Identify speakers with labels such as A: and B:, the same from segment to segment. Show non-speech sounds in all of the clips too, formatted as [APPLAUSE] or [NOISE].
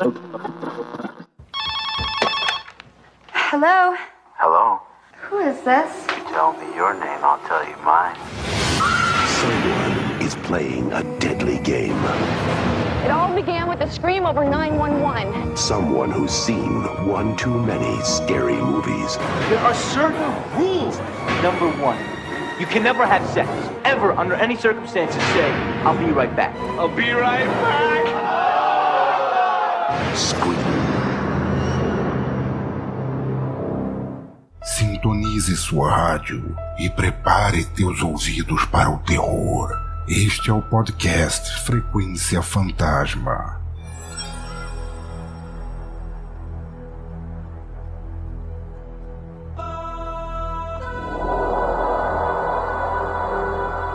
A: Hello?
B: Hello?
A: Who is this?
B: You tell me your name, I'll tell you mine.
C: Someone is playing a deadly game.
D: It all began with a scream over 911.
C: Someone who's seen one too many scary movies.
E: There are certain rules. Number one, you can never have sex, ever, under any circumstances, say, I'll be right back. I'll be right back.
C: Scream.
F: Sintonize sua rádio e prepare teus ouvidos para o terror. Este é o podcast Frequência Fantasma.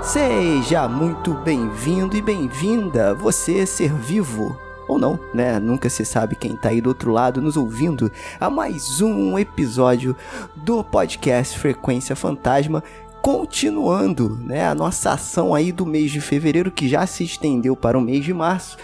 G: Seja muito bem-vindo e bem-vinda, você ser vivo. Ou não, né? Nunca se sabe quem tá aí do outro lado nos ouvindo a mais um episódio do podcast Frequência Fantasma. Continuando, né, a nossa ação aí do mês de fevereiro que já se estendeu para o mês de março.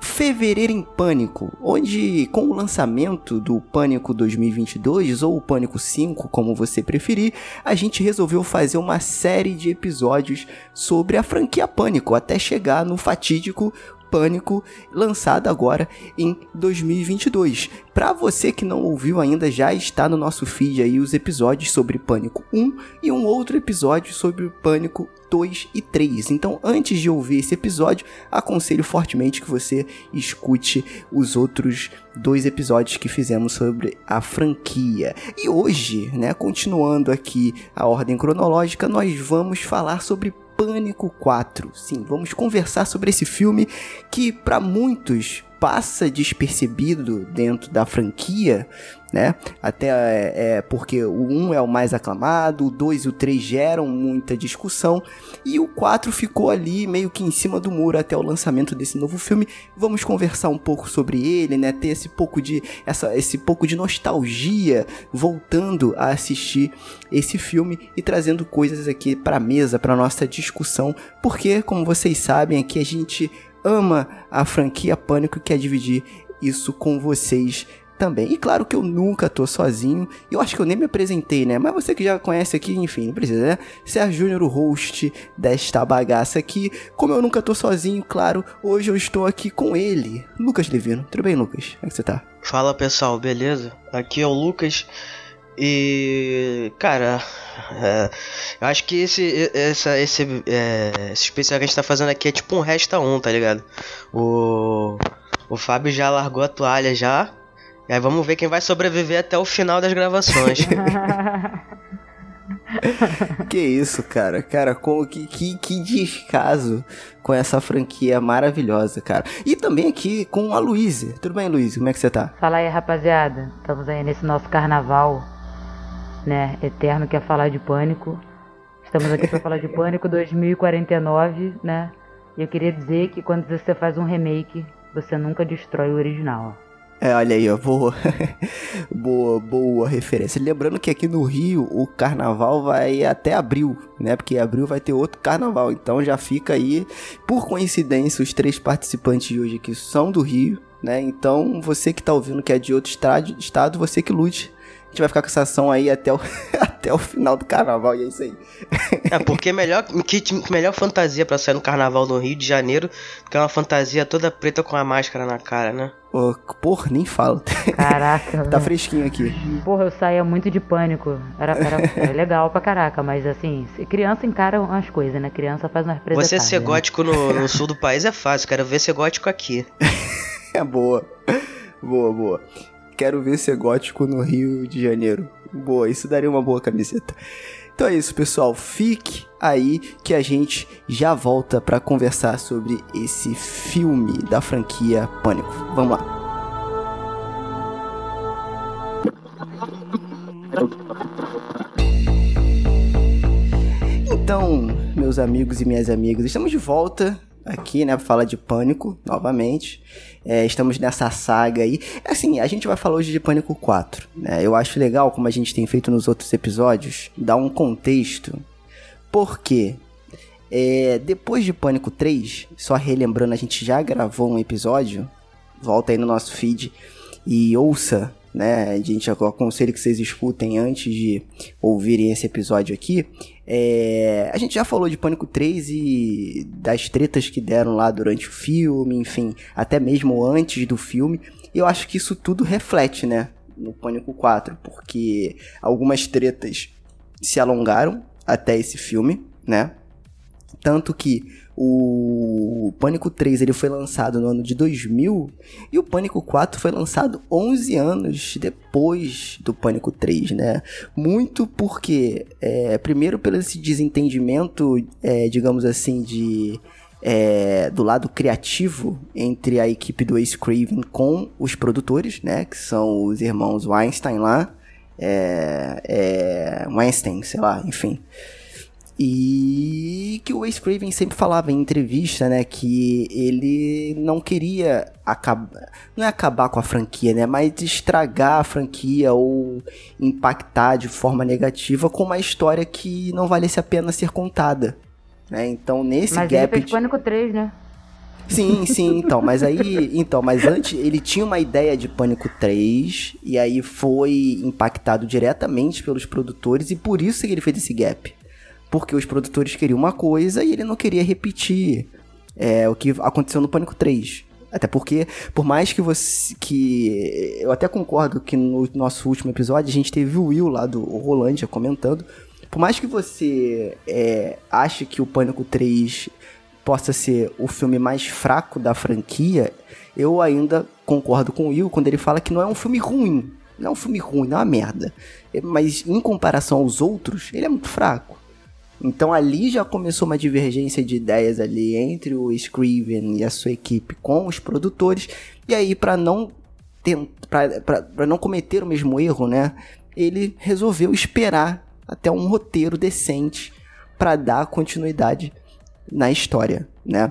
G: Fevereiro em Pânico, onde com o lançamento do Pânico 2022 ou o Pânico 5, como você preferir, a gente resolveu fazer uma série de episódios sobre a franquia Pânico até chegar no fatídico Pânico, lançado agora em 2022. Para você que não ouviu ainda, já está no nosso feed aí os episódios sobre Pânico 1 e um outro episódio sobre Pânico 2 e 3. Então, antes de ouvir esse episódio, aconselho fortemente que você escute os outros dois episódios que fizemos sobre a franquia. E hoje, né, continuando aqui a ordem cronológica, nós vamos falar sobre Pânico 4. Sim, vamos conversar sobre esse filme que para muitos passa despercebido dentro da franquia, né? Até é, é, porque o 1 é o mais aclamado, o 2 e o 3 geram muita discussão e o 4 ficou ali meio que em cima do muro até o lançamento desse novo filme. Vamos conversar um pouco sobre ele, né? Ter esse pouco de essa esse pouco de nostalgia voltando a assistir esse filme e trazendo coisas aqui para mesa para nossa discussão, porque como vocês sabem, aqui a gente ama a franquia Pânico e quer dividir isso com vocês também. E claro que eu nunca tô sozinho. Eu acho que eu nem me apresentei, né? Mas você que já conhece aqui, enfim, não precisa, né? Sérgio Júnior, o host desta bagaça aqui. Como eu nunca tô sozinho, claro, hoje eu estou aqui com ele, Lucas Levino. Tudo bem, Lucas? Como é que você tá?
H: Fala pessoal, beleza? Aqui é o Lucas. E, cara, é, eu acho que esse, essa, esse, é, esse especial que a gente tá fazendo aqui é tipo um resta um, tá ligado? O, o Fábio já largou a toalha já. E aí vamos ver quem vai sobreviver até o final das gravações. [LAUGHS] [LAUGHS]
G: que isso, cara. Cara, como que, que, que descaso com essa franquia maravilhosa, cara. E também aqui com a Luísa. Tudo bem, Luísa? Como é que você tá?
I: Fala aí, rapaziada. Estamos aí nesse nosso carnaval, né? Eterno que é falar de pânico. Estamos aqui para falar de [LAUGHS] Pânico 2049, né? E eu queria dizer que quando você faz um remake, você nunca destrói o original.
G: É, olha aí, ó, boa, [LAUGHS] boa, boa referência. Lembrando que aqui no Rio o carnaval vai até abril, né? Porque abril vai ter outro carnaval, então já fica aí, por coincidência, os três participantes de hoje aqui são do Rio, né? Então você que tá ouvindo que é de outro estado, você que lute. Gente vai ficar com essa ação aí até o, [LAUGHS] até o final do carnaval, e é isso aí.
H: É, porque melhor, que, melhor fantasia para sair no carnaval no Rio de Janeiro que é uma fantasia toda preta com a máscara na cara, né?
G: Oh, porra, nem falo.
I: Caraca. [LAUGHS]
G: tá fresquinho aqui.
I: Porra, eu saía muito de pânico. Era, era, era, legal pra caraca, mas assim, criança encara umas coisas, né? Criança faz umas presas.
H: Você ser
I: né?
H: gótico no, no sul do país é fácil, quero ver ser gótico aqui. [LAUGHS]
G: é boa. Boa, boa. Quero ver ser gótico no Rio de Janeiro. Boa, isso daria uma boa camiseta. Então é isso, pessoal. Fique aí que a gente já volta para conversar sobre esse filme da franquia Pânico. Vamos lá. Então, meus amigos e minhas amigas, estamos de volta aqui, né, pra falar de Pânico, novamente. É, estamos nessa saga aí. Assim, a gente vai falar hoje de Pânico 4, né? Eu acho legal, como a gente tem feito nos outros episódios, dar um contexto. Porque é, depois de Pânico 3, só relembrando, a gente já gravou um episódio volta aí no nosso feed e ouça, né? A gente aconselho que vocês escutem antes de ouvirem esse episódio aqui. É, a gente já falou de Pânico 3 e das tretas que deram lá durante o filme, enfim, até mesmo antes do filme. Eu acho que isso tudo reflete, né? No Pânico 4, porque algumas tretas se alongaram até esse filme, né? Tanto que o Pânico 3 ele foi lançado no ano de 2000 e o Pânico 4 foi lançado 11 anos depois do Pânico 3, né? Muito porque, é, primeiro pelo esse desentendimento, é, digamos assim, de é, do lado criativo entre a equipe do Ace Craven com os produtores, né? Que são os irmãos Weinstein lá, é, é, Weinstein, sei lá, enfim. E que o Ace Craven sempre falava em entrevista, né, que ele não queria acabar, não é acabar com a franquia, né, mas estragar a franquia ou impactar de forma negativa com uma história que não valesse a pena ser contada, né? Então nesse
I: Mas
G: gap
I: ele fez Pânico 3, né?
G: Sim, sim, então, mas aí, então, mas antes ele tinha uma ideia de Pânico 3 e aí foi impactado diretamente pelos produtores e por isso que ele fez esse gap. Porque os produtores queriam uma coisa e ele não queria repetir é, o que aconteceu no Pânico 3. Até porque, por mais que você. que Eu até concordo que no nosso último episódio a gente teve o Will lá do Rolândia comentando. Por mais que você é, ache que o Pânico 3 possa ser o filme mais fraco da franquia, eu ainda concordo com o Will quando ele fala que não é um filme ruim. Não é um filme ruim, não é uma merda. Mas em comparação aos outros, ele é muito fraco. Então ali já começou uma divergência de ideias ali entre o Scriven e a sua equipe com os produtores. E aí para não para não cometer o mesmo erro, né? Ele resolveu esperar até um roteiro decente para dar continuidade na história, né?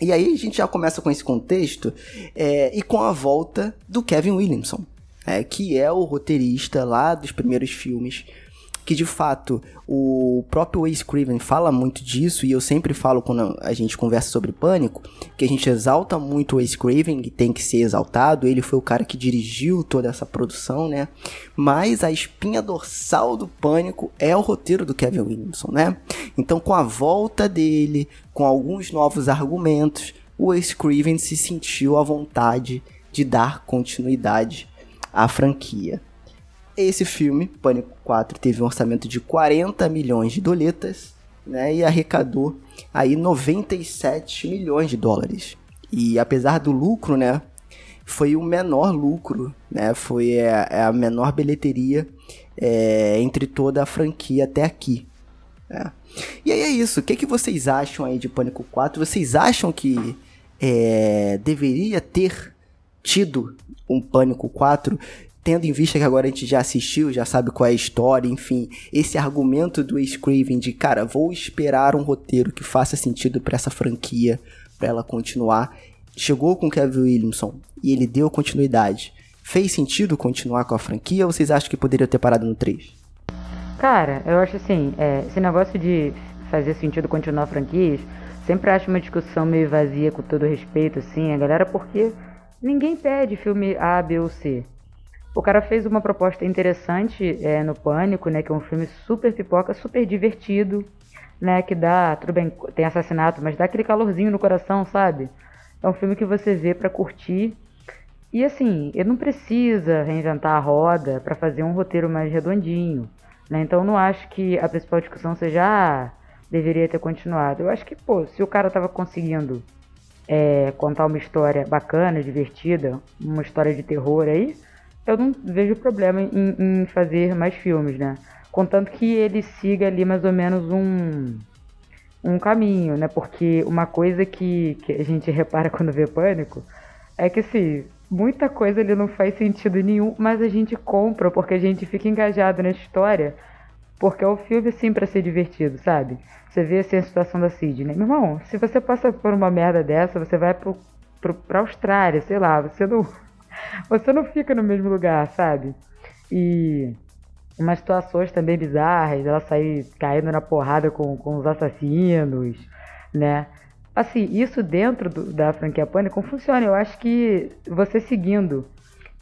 G: E aí a gente já começa com esse contexto é, e com a volta do Kevin Williamson, é, que é o roteirista lá dos primeiros filmes que de fato o próprio Wes Craven fala muito disso e eu sempre falo quando a gente conversa sobre Pânico que a gente exalta muito o Wes Craven e tem que ser exaltado, ele foi o cara que dirigiu toda essa produção, né? Mas a espinha dorsal do Pânico é o roteiro do Kevin Williamson, né? Então com a volta dele, com alguns novos argumentos, o Wes Craven se sentiu à vontade de dar continuidade à franquia. Esse filme, Pânico 4, teve um orçamento de 40 milhões de doletas, né, e arrecadou aí 97 milhões de dólares. E apesar do lucro, né, foi o menor lucro, né, foi a, é a menor bilheteria é, entre toda a franquia até aqui. Né. E aí é isso, o que, que vocês acham aí de Pânico 4? Vocês acham que é, deveria ter tido um Pânico 4? Tendo em vista que agora a gente já assistiu, já sabe qual é a história, enfim, esse argumento do Ace Craven de, cara, vou esperar um roteiro que faça sentido para essa franquia, para ela continuar. Chegou com Kevin Williamson e ele deu continuidade. Fez sentido continuar com a franquia ou vocês acham que poderia ter parado no 3?
I: Cara, eu acho assim, é, esse negócio de fazer sentido continuar franquias, sempre acho uma discussão meio vazia com todo respeito, assim, a galera, porque ninguém pede filme A, B ou C. O cara fez uma proposta interessante é, no Pânico, né? Que é um filme super pipoca, super divertido, né? Que dá, tudo bem, tem assassinato, mas dá aquele calorzinho no coração, sabe? É um filme que você vê para curtir. E assim, ele não precisa reinventar a roda para fazer um roteiro mais redondinho, né? Então não acho que a principal discussão seja ah, deveria ter continuado. Eu acho que, pô, se o cara tava conseguindo é, contar uma história bacana, divertida, uma história de terror aí, eu não vejo problema em, em, fazer mais filmes, né? Contanto que ele siga ali mais ou menos um, um caminho, né? Porque uma coisa que, que a gente [LAUGHS] repara quando vê Pânico é que, assim, muita coisa ali não faz sentido nenhum, mas a gente compra porque a gente fica engajado na história, porque é o filme, assim, para ser divertido, sabe? Você vê, assim, a situação da Sidney. Meu irmão, se você passa por uma merda dessa, você vai pro, pro, pra Austrália, sei lá, você não você não fica no mesmo lugar, sabe? E umas situações também bizarras, ela sair caindo na porrada com, com os assassinos, né? assim, isso dentro do, da franquia Pânico funciona. Eu acho que você seguindo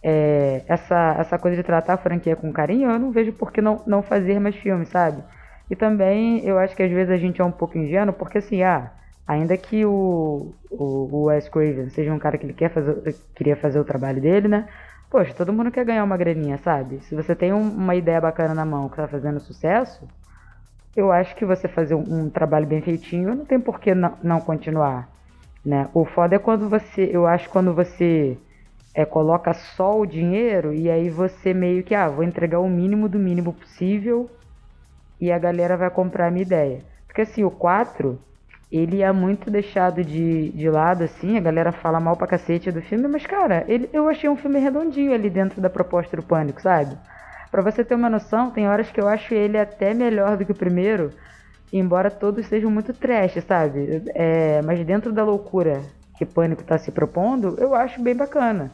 I: é, essa, essa coisa de tratar a franquia com carinho, eu não vejo por que não, não fazer mais filmes, sabe? E também eu acho que às vezes a gente é um pouco ingênuo, porque assim, ah, ainda que o, o, o Wes Craven seja um cara que ele quer fazer, queria fazer o trabalho dele, né? Poxa, todo mundo quer ganhar uma graninha, sabe? Se você tem um, uma ideia bacana na mão que tá fazendo sucesso, eu acho que você fazer um, um trabalho bem feitinho não tem por que não, continuar, né? O foda é quando você, eu acho quando você é, coloca só o dinheiro e aí você meio que, ah, vou entregar o mínimo do mínimo possível e a galera vai comprar a minha ideia. Porque assim, o 4, ele é muito deixado de, de lado, assim, a galera fala mal pra cacete do filme, mas, cara, ele, eu achei um filme redondinho ali dentro da proposta do Pânico, sabe? Pra você ter uma noção, tem horas que eu acho ele até melhor do que o primeiro, embora todos sejam muito trash, sabe? É, mas dentro da loucura que Pânico tá se propondo, eu acho bem bacana,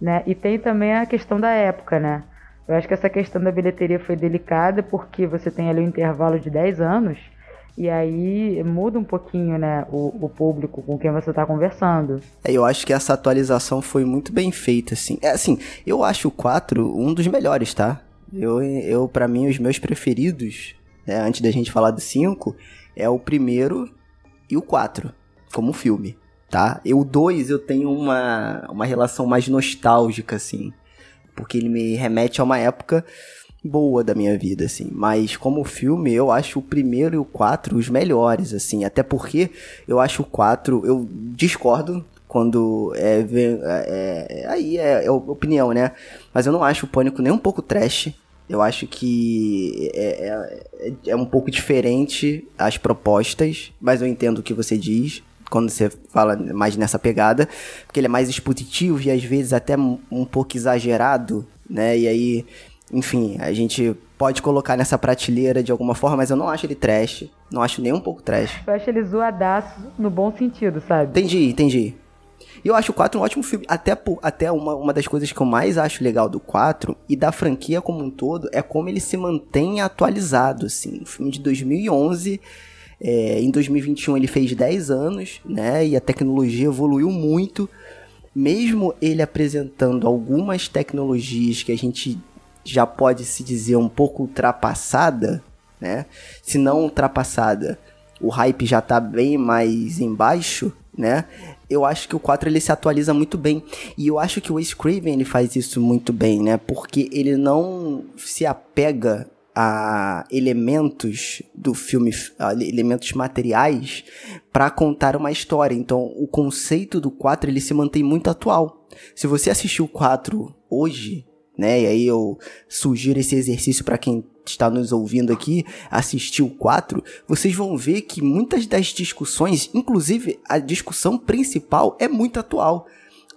I: né? E tem também a questão da época, né? Eu acho que essa questão da bilheteria foi delicada porque você tem ali um intervalo de 10 anos e aí muda um pouquinho, né, o, o público com quem você está conversando.
G: É, eu acho que essa atualização foi muito bem feita, assim. É, assim, eu acho o 4 um dos melhores, tá? Eu, eu para mim, os meus preferidos, né, antes da gente falar do 5, é o primeiro e o 4, como filme, tá? E o 2 eu tenho uma, uma relação mais nostálgica, assim. Porque ele me remete a uma época boa da minha vida, assim. Mas como filme, eu acho o primeiro e o quatro os melhores, assim. Até porque eu acho o quatro, eu discordo quando é, é, é aí é, é, opinião, né? Mas eu não acho o Pânico nem um pouco trash. Eu acho que é, é, é um pouco diferente as propostas, mas eu entendo o que você diz quando você fala mais nessa pegada, porque ele é mais expositivo e às vezes até um pouco exagerado, né? E aí enfim, a gente pode colocar nessa prateleira de alguma forma, mas eu não acho ele trash. Não acho nem um pouco trash.
I: Eu acho ele zoadaço no bom sentido, sabe?
G: Entendi, entendi. E eu acho o 4 um ótimo filme. Até, até uma, uma das coisas que eu mais acho legal do 4 e da franquia como um todo é como ele se mantém atualizado, assim. O filme de 2011... É, em 2021 ele fez 10 anos, né? E a tecnologia evoluiu muito. Mesmo ele apresentando algumas tecnologias que a gente já pode se dizer um pouco ultrapassada, né? Se não ultrapassada, o hype já tá bem mais embaixo, né? Eu acho que o 4 ele se atualiza muito bem. E eu acho que o Wes Craven ele faz isso muito bem, né? Porque ele não se apega a elementos do filme, elementos materiais para contar uma história. Então, o conceito do 4 ele se mantém muito atual. Se você assistiu o 4 hoje, né? E aí eu sugiro esse exercício para quem está nos ouvindo aqui, assistir o 4, vocês vão ver que muitas das discussões, inclusive a discussão principal, é muito atual.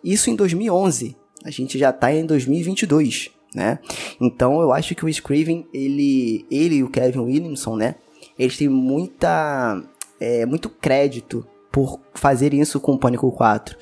G: Isso em 2011. A gente já está em 2022, né? Então eu acho que o Scriven, ele, ele e o Kevin Williamson, né? Eles têm muita, é, muito crédito por fazerem isso com o Pânico 4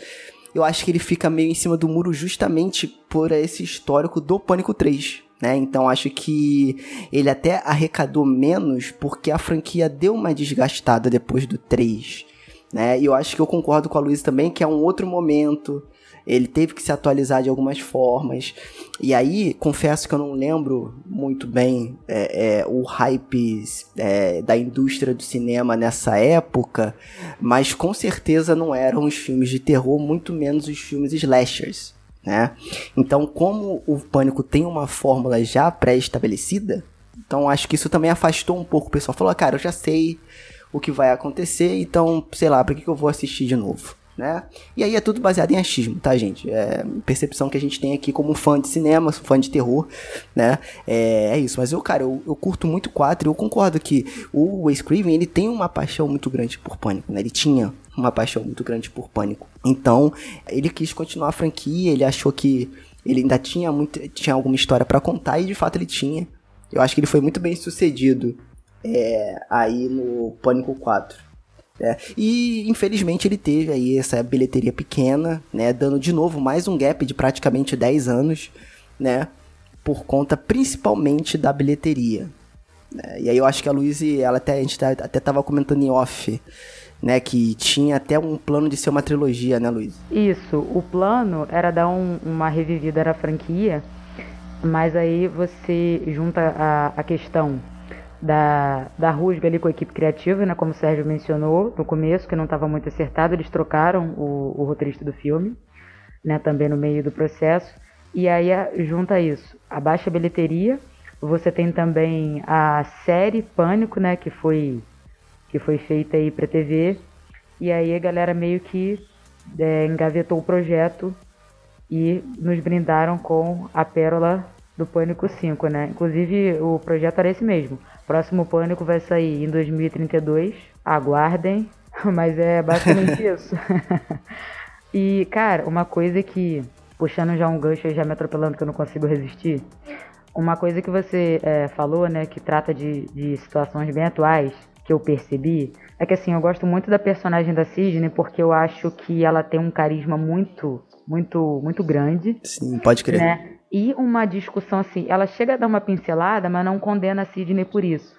G: eu acho que ele fica meio em cima do muro justamente por esse histórico do Pânico 3. Né? Então acho que ele até arrecadou menos porque a franquia deu uma desgastada depois do 3. Né? E eu acho que eu concordo com a Luísa também que é um outro momento ele teve que se atualizar de algumas formas. E aí, confesso que eu não lembro muito bem é, é, o hype é, da indústria do cinema nessa época, mas com certeza não eram os filmes de terror, muito menos os filmes slashers. Né? Então, como o Pânico tem uma fórmula já pré-estabelecida, então acho que isso também afastou um pouco o pessoal. Falou, ah, cara, eu já sei o que vai acontecer, então, sei lá, para que, que eu vou assistir de novo? Né? E aí é tudo baseado em achismo, tá, gente? É percepção que a gente tem aqui como fã de cinema, fã de terror, né? É, é isso. Mas eu, cara, eu, eu curto muito 4 e eu concordo que o Wes Craven, ele tem uma paixão muito grande por Pânico, né? Ele tinha uma paixão muito grande por Pânico. Então, ele quis continuar a franquia, ele achou que ele ainda tinha, muito, tinha alguma história para contar e de fato ele tinha. Eu acho que ele foi muito bem sucedido é, aí no Pânico 4. É, e infelizmente ele teve aí essa bilheteria pequena, né, dando de novo mais um gap de praticamente 10 anos, né, por conta principalmente da bilheteria. Né, e aí eu acho que a Luiz, ela até, a gente tá, até tava comentando em off, né? Que tinha até um plano de ser uma trilogia, né, Luiz?
I: Isso, o plano era dar um, uma revivida na franquia, mas aí você junta a, a questão da, da rusga ali com a equipe criativa, né, como o Sérgio mencionou no começo, que não estava muito acertado, eles trocaram o, o roteirista do filme, né, também no meio do processo, e aí junta isso, a baixa bilheteria, você tem também a série Pânico, né, que foi que foi feita aí para TV, e aí a galera meio que é, engavetou o projeto e nos brindaram com a pérola do Pânico 5, né? Inclusive o projeto era esse mesmo. Próximo Pânico vai sair em 2032. Aguardem, [LAUGHS] mas é basicamente [LAUGHS] isso. e, cara, uma coisa que, puxando já um gancho e já me atropelando que eu não consigo resistir, uma coisa que você é, falou, né, que trata de, de situações bem atuais, que eu percebi, é que assim, eu gosto muito da personagem da Sidney porque eu acho que ela tem um carisma muito, muito, muito grande.
G: Sim, pode crer.
I: Né? E uma discussão assim, ela chega a dar uma pincelada, mas não condena a Sidney por isso.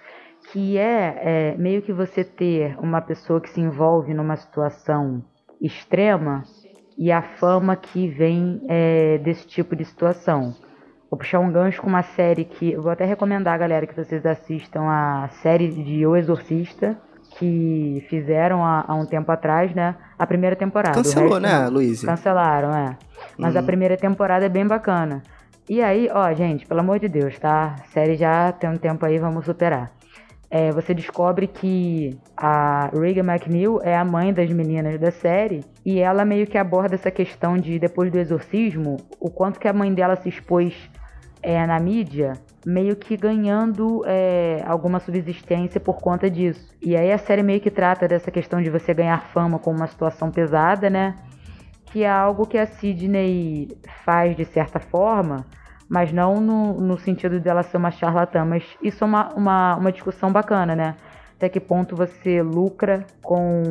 I: Que é, é meio que você ter uma pessoa que se envolve numa situação extrema e a fama que vem é, desse tipo de situação. Vou puxar um gancho com uma série que. Vou até recomendar, galera, que vocês assistam a série de O Exorcista, que fizeram há, há um tempo atrás, né? A primeira temporada.
G: Cancelou, né, Luiz?
I: Cancelaram, é. Mas hum. a primeira temporada é bem bacana. E aí, ó, gente, pelo amor de Deus, tá? A série já tem um tempo aí, vamos superar. É, você descobre que a Regan McNeil é a mãe das meninas da série e ela meio que aborda essa questão de depois do exorcismo, o quanto que a mãe dela se expôs é, na mídia, meio que ganhando é, alguma subsistência por conta disso. E aí a série meio que trata dessa questão de você ganhar fama com uma situação pesada, né? Que é algo que a Sidney faz de certa forma, mas não no, no sentido dela ser uma charlatã. Mas isso é uma, uma, uma discussão bacana, né? Até que ponto você lucra com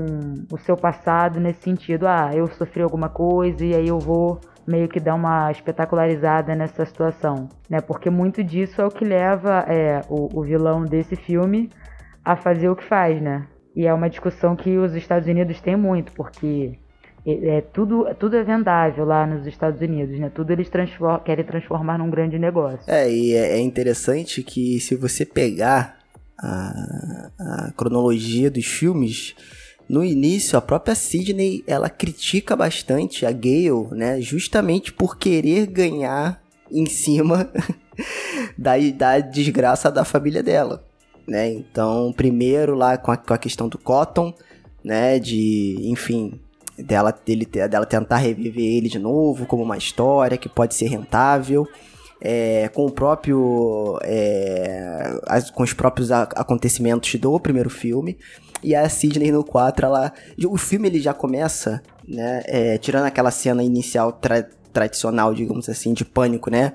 I: o seu passado nesse sentido? Ah, eu sofri alguma coisa e aí eu vou meio que dar uma espetacularizada nessa situação, né? Porque muito disso é o que leva é, o, o vilão desse filme a fazer o que faz, né? E é uma discussão que os Estados Unidos têm muito, porque é, é tudo, tudo é vendável lá nos Estados Unidos, né? Tudo eles transform, querem transformar num grande negócio.
G: É, e é, é interessante que se você pegar a, a cronologia dos filmes, no início, a própria Sidney, ela critica bastante a Gale, né? Justamente por querer ganhar em cima [LAUGHS] da, da desgraça da família dela, né? Então, primeiro lá com a, com a questão do Cotton, né? De, enfim, dela, dele, dela tentar reviver ele de novo como uma história que pode ser rentável. É, com o próprio é, as, com os próprios acontecimentos do primeiro filme e a Sidney no 4, ela. O filme ele já começa, né? É, tirando aquela cena inicial tra tradicional, digamos assim, de pânico, né?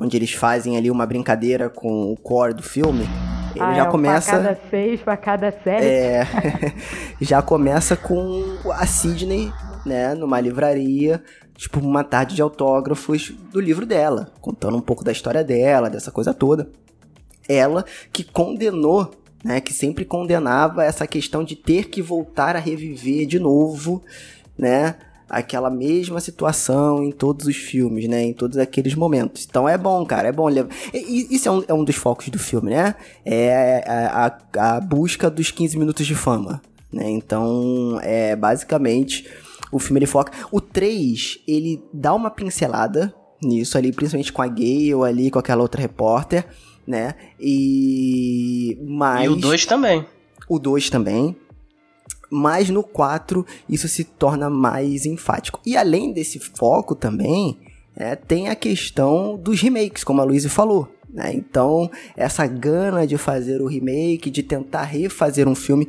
G: Onde eles fazem ali uma brincadeira com o core do filme. Ele ah, já é começa.
I: Seis, pra cada sete.
G: É. [LAUGHS] já começa com a Sidney, né? Numa livraria, tipo, uma tarde de autógrafos do livro dela, contando um pouco da história dela, dessa coisa toda. Ela que condenou né, que sempre condenava essa questão de ter que voltar a reviver de novo, né, aquela mesma situação em todos os filmes, né, em todos aqueles momentos. Então é bom, cara, é bom levar. Isso é um, é um dos focos do filme, né? É a, a, a busca dos 15 minutos de fama, né? Então, é basicamente o filme ele foca. O 3, ele dá uma pincelada nisso ali, principalmente com a Gale ali, com aquela outra repórter né? E mais
H: E o 2 também.
G: O 2 também. Mas no 4 isso se torna mais enfático. E além desse foco também, é, tem a questão dos remakes, como a Luísa falou. Né? Então, essa gana de fazer o remake, de tentar refazer um filme.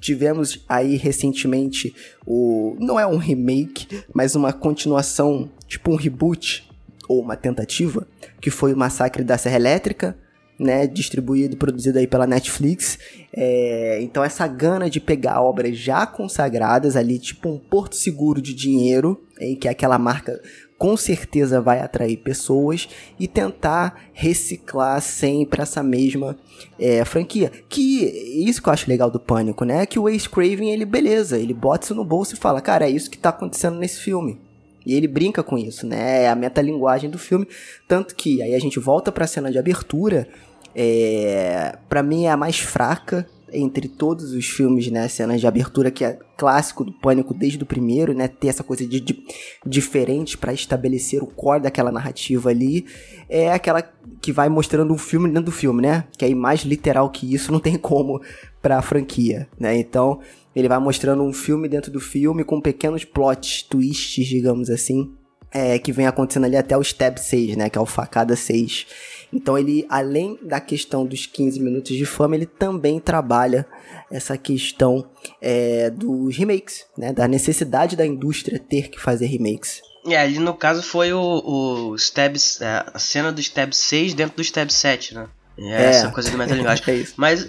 G: Tivemos aí recentemente o. Não é um remake, mas uma continuação, tipo um reboot ou uma tentativa, que foi o Massacre da Serra Elétrica, né, distribuído e produzido aí pela Netflix. É, então essa gana de pegar obras já consagradas ali, tipo um porto seguro de dinheiro, em que é aquela marca com certeza vai atrair pessoas e tentar reciclar sempre essa mesma é, franquia. Que isso que eu acho legal do Pânico, né? Que o Ace Craven, ele, beleza, ele bota isso no bolso e fala, cara, é isso que tá acontecendo nesse filme. E ele brinca com isso, né? É a metalinguagem do filme. Tanto que aí a gente volta pra cena de abertura. É, para mim é a mais fraca entre todos os filmes, né, cenas de abertura que é clássico do Pânico desde o primeiro, né, ter essa coisa de, de diferente para estabelecer o core daquela narrativa ali, é aquela que vai mostrando um filme dentro do filme, né? Que aí mais literal que isso não tem como para a franquia, né? Então, ele vai mostrando um filme dentro do filme com pequenos plot twists, digamos assim, é, que vem acontecendo ali até o Stab 6, né? Que é o Facada 6. Então ele, além da questão dos 15 minutos de fama, ele também trabalha essa questão é, dos remakes, né? Da necessidade da indústria ter que fazer remakes.
H: É, ali no caso foi o, o Stab, é, a cena do Stab 6 dentro do Stab 7, né? É, é. essa coisa do metalinguagem. [LAUGHS] é Mas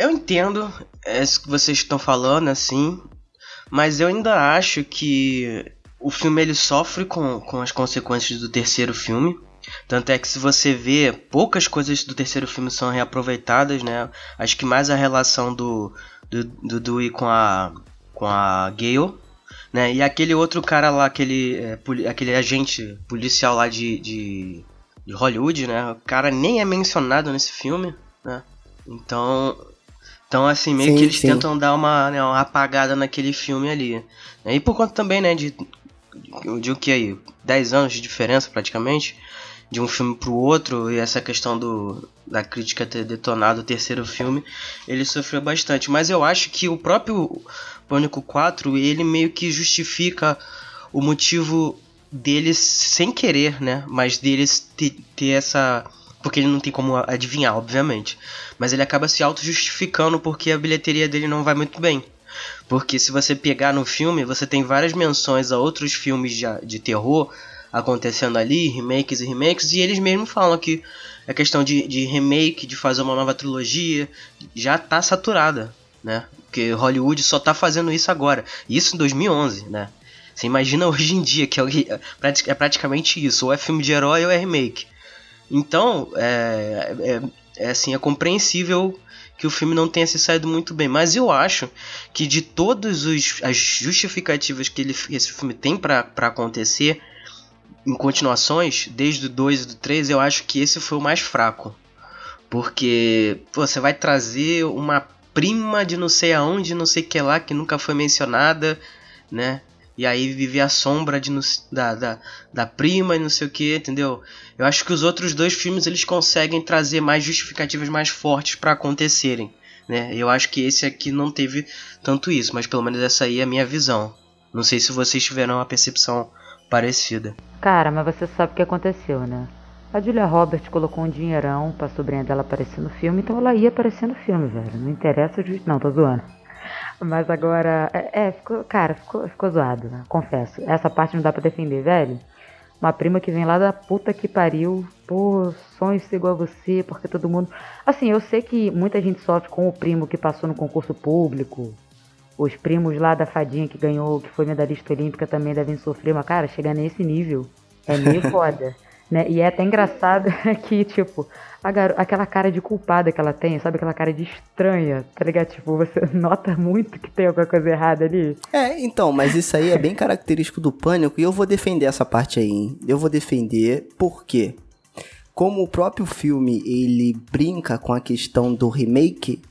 H: eu entendo isso que vocês estão falando, assim, mas eu ainda acho que o filme ele sofre com, com as consequências do terceiro filme. Tanto é que se você vê, poucas coisas do terceiro filme são reaproveitadas, né? Acho que mais a relação do, do, do Dewey com a, com a Gale, né? E aquele outro cara lá, aquele, é, aquele agente policial lá de, de, de, Hollywood, né? O cara nem é mencionado nesse filme, né? Então, então assim, meio sim, que eles sim. tentam dar uma, né, uma apagada naquele filme ali. E por conta também, né, de, de, o que aí? 10 anos de diferença praticamente de um filme para o outro e essa questão do, da crítica ter detonado o terceiro filme, ele sofreu bastante. Mas eu acho que o próprio Pânico 4, ele meio que justifica o motivo deles sem querer, né? Mas deles ter, ter essa. Porque ele não tem como adivinhar, obviamente. Mas ele acaba se auto-justificando porque a bilheteria dele não vai muito bem. Porque se você pegar no filme, você tem várias menções a outros filmes de, de terror acontecendo ali, remakes e remakes, e eles mesmos falam que a questão de, de remake, de fazer uma nova trilogia, já tá saturada, né? Porque Hollywood só tá fazendo isso agora. Isso em 2011, né? Você imagina [LAUGHS] hoje em dia que é, é praticamente isso, ou é filme de herói ou é remake. Então, é, é, é assim, é compreensível que o filme não tenha se saído muito bem. Mas eu acho que de todas as justificativas que ele, esse filme tem para acontecer, em continuações, desde o 2 e do 3, eu acho que esse foi o mais fraco. Porque pô, você vai trazer uma prima de não sei aonde, não sei que lá, que nunca foi mencionada, né? E aí vive a sombra de, da, da, da prima e não sei o que, entendeu? Eu acho que os outros dois filmes eles conseguem trazer mais justificativas mais fortes para acontecerem, né? Eu acho que esse aqui não teve tanto isso, mas pelo menos essa aí é a minha visão. Não sei se vocês tiveram uma percepção parecida.
I: Cara, mas você sabe o que aconteceu, né? A Julia Roberts colocou um dinheirão pra sobrinha dela aparecer no filme, então ela ia aparecer no filme, velho. Não interessa Não, tô zoando. Mas agora. É, é, ficou. Cara, ficou, ficou zoado, né? Confesso. Essa parte não dá pra defender, velho. Uma prima que vem lá da puta que pariu. Pô, sonho ser igual a você, porque todo mundo. Assim, eu sei que muita gente sofre com o primo que passou no concurso público, os primos lá da fadinha que ganhou, que foi medalhista olímpica, também devem sofrer. Mas, cara, chegar nesse nível é meio [LAUGHS] foda. Né? E é até engraçado [LAUGHS] que, tipo, aquela cara de culpada que ela tem, sabe? Aquela cara de estranha, tá ligado? Tipo, você [LAUGHS] nota muito que tem alguma coisa errada ali.
G: É, então, mas isso aí é bem característico do pânico e eu vou defender essa parte aí, hein? Eu vou defender porque, como o próprio filme ele brinca com a questão do remake,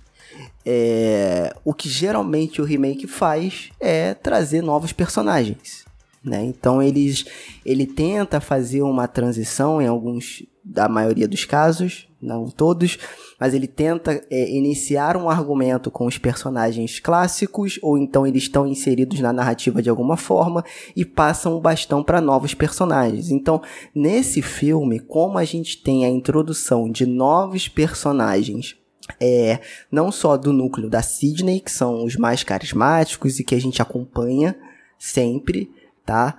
G: é, o que geralmente o remake faz é trazer novos personagens. Né? Então eles, ele tenta fazer uma transição em alguns, da maioria dos casos, não todos, mas ele tenta é, iniciar um argumento com os personagens clássicos, ou então eles estão inseridos na narrativa de alguma forma e passam o bastão para novos personagens. Então, nesse filme, como a gente tem a introdução de novos personagens é, não só do núcleo da Sidney, que são os mais carismáticos e que a gente acompanha sempre, tá?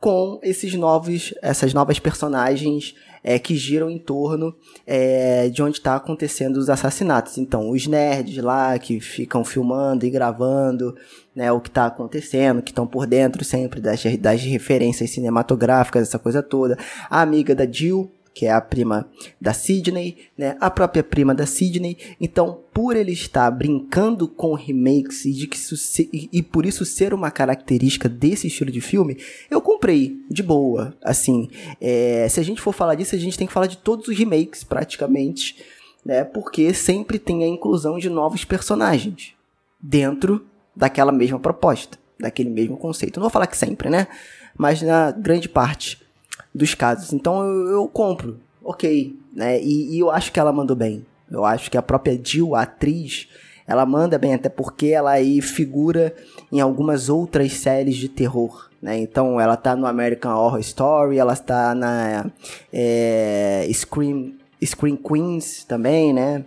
G: com esses novos, essas novas personagens é, que giram em torno é, de onde está acontecendo os assassinatos. Então, os nerds lá que ficam filmando e gravando né, o que está acontecendo, que estão por dentro sempre das, das referências cinematográficas, essa coisa toda. A amiga da Jill, que é a prima da Sidney, né? A própria prima da Sidney. Então, por ele estar brincando com remakes e, de que se, e, por isso ser uma característica desse estilo de filme, eu comprei de boa. Assim, é, se a gente for falar disso, a gente tem que falar de todos os remakes praticamente, né? Porque sempre tem a inclusão de novos personagens dentro daquela mesma proposta, daquele mesmo conceito. Não vou falar que sempre, né? Mas na grande parte dos casos. Então eu, eu compro, ok, né? E, e, eu acho que ela mandou bem. Eu acho que a própria Jill, a atriz, ela manda bem, até porque ela aí figura em algumas outras séries de terror. Né? Então ela tá no American Horror Story, ela está na é, Scream, Scream Queens também, né?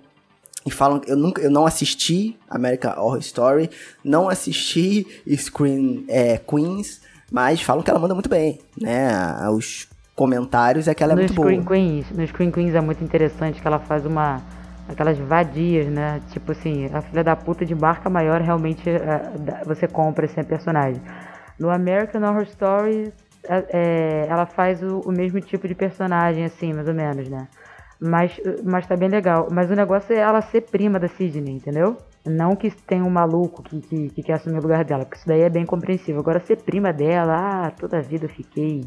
G: E falam eu nunca eu não assisti American Horror Story, não assisti Scream é, Queens, mas falam que ela manda muito bem, né? Os comentários é que ela é
I: no
G: muito
I: Screen
G: boa.
I: Queens, no Screen Queens é muito interessante que ela faz uma aquelas vadias, né? Tipo assim, a filha da puta de marca maior realmente é, você compra esse personagem. No American Horror Story, é, é, ela faz o, o, mesmo tipo de personagem, assim, mais ou menos, né? Mas, mas tá bem legal. Mas o negócio é ela ser prima da Sidney, entendeu? Não que tenha um maluco que, que, que quer assumir o lugar dela, porque isso daí é bem compreensível. Agora, ser prima dela, ah, toda a vida eu fiquei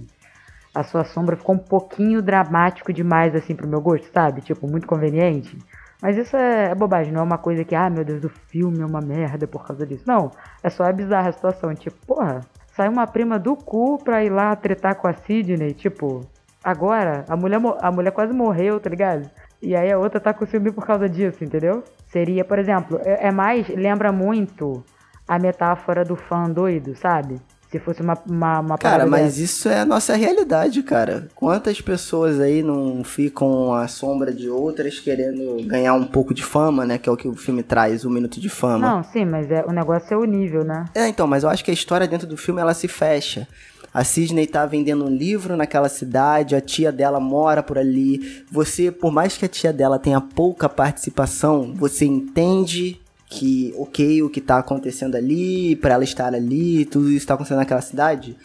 I: a sua sombra ficou um pouquinho dramático demais, assim, pro meu gosto, sabe? Tipo, muito conveniente. Mas isso é, é, bobagem, não é uma coisa que, ah, meu Deus, o filme é uma merda por causa disso. Não, é só é bizarra a situação. Tipo, porra, sai uma prima do cu pra ir lá tretar com a Sidney. Tipo, agora, a mulher, a mulher quase morreu, tá ligado? E aí a outra tá com o filme por causa disso, entendeu? Seria, por exemplo, é, é mais, lembra muito a metáfora do fã doido, sabe? Se fosse uma, uma, uma
G: Cara, mas isso é a nossa realidade, cara. Quantas pessoas aí não ficam à sombra de outras querendo ganhar um pouco de fama, né? Que é o que o filme traz, o um minuto de fama.
I: Não, sim, mas é, o negócio é o nível, né?
G: É, então, mas eu acho que a história dentro do filme ela se fecha. A Sidney tá vendendo um livro naquela cidade, a tia dela mora por ali. Você, por mais que a tia dela tenha pouca participação, você entende que, ok, o que tá acontecendo ali, para ela estar ali, tudo isso tá acontecendo naquela cidade,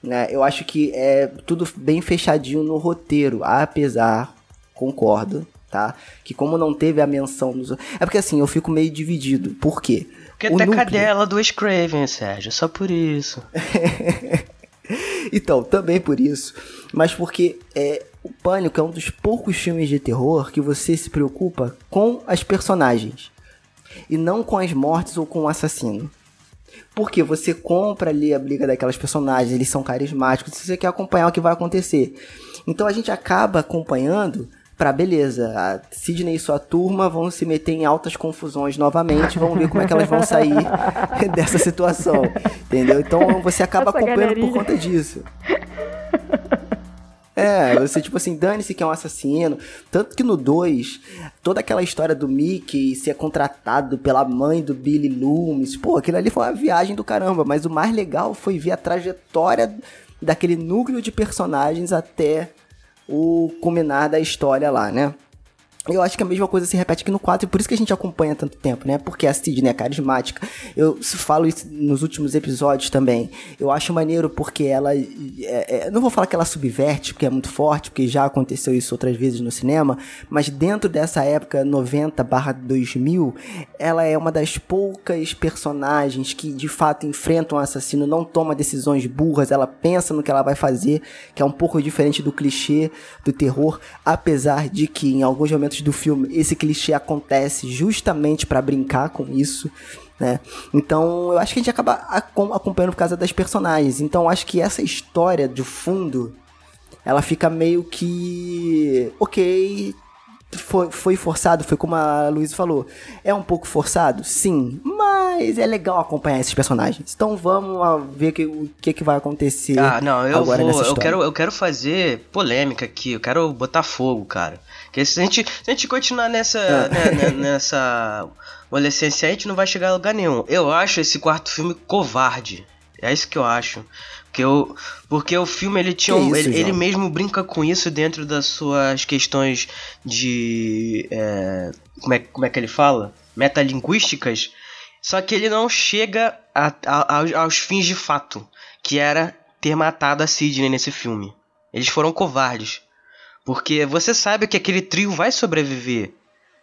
G: né? Eu acho que é tudo bem fechadinho no roteiro, apesar, concordo, tá? Que como não teve a menção nos... É porque assim, eu fico meio dividido. Por quê?
H: Porque o tem núcleo... cadela do Craven, Sérgio, só por isso. [LAUGHS] [LAUGHS]
G: então, também por isso. Mas porque é, o Pânico é um dos poucos filmes de terror que você se preocupa com as personagens e não com as mortes ou com o assassino. Porque você compra ali a briga daquelas personagens, eles são carismáticos, você quer acompanhar o que vai acontecer. Então a gente acaba acompanhando para beleza, a Sidney e sua turma vão se meter em altas confusões novamente, vamos ver como é que elas vão sair [LAUGHS] dessa situação, entendeu? Então você acaba Essa acompanhando por conta disso. É, você, tipo assim, dane-se que é um assassino. Tanto que no 2, toda aquela história do Mickey ser contratado pela mãe do Billy Loomis, pô, aquilo ali foi uma viagem do caramba. Mas o mais legal foi ver a trajetória daquele núcleo de personagens até o culminar da história lá, né? Eu acho que a mesma coisa se repete aqui no 4 e por isso que a gente acompanha tanto tempo, né? Porque a Sidney é carismática. Eu falo isso nos últimos episódios também. Eu acho maneiro porque ela. É, é, não vou falar que ela subverte, porque é muito forte, porque já aconteceu isso outras vezes no cinema, mas dentro dessa época 90/2000, ela é uma das poucas personagens que de fato enfrentam o um assassino, não toma decisões burras, ela pensa no que ela vai fazer, que é um pouco diferente do clichê do terror, apesar de que em alguns momentos momentos do filme esse clichê acontece justamente para brincar com isso. Né? Então eu acho que a gente acaba acompanhando por causa das personagens. Então eu acho que essa história de fundo ela fica meio que. Ok, foi, foi forçado, foi como a Luísa falou. É um pouco forçado? Sim, mas é legal acompanhar esses personagens. Então vamos ver que, o que, que vai acontecer.
H: Ah, não, eu agora vou. eu quero, eu quero fazer polêmica aqui, eu quero botar fogo, cara. Porque se a gente, se a gente continuar nessa, ah. né, né, nessa adolescência, a gente não vai chegar a lugar nenhum. Eu acho esse quarto filme covarde. É isso que eu acho. Porque o, porque o filme ele tinha um-
G: isso,
H: ele, ele mesmo brinca com isso dentro das suas questões de é, como, é, como é que ele fala? Metalinguísticas. Só que ele não chega a- a- aos, aos fins de fato, que era ter matado a Sidney nesse filme. Eles foram covardes. Porque você sabe que aquele trio vai sobreviver.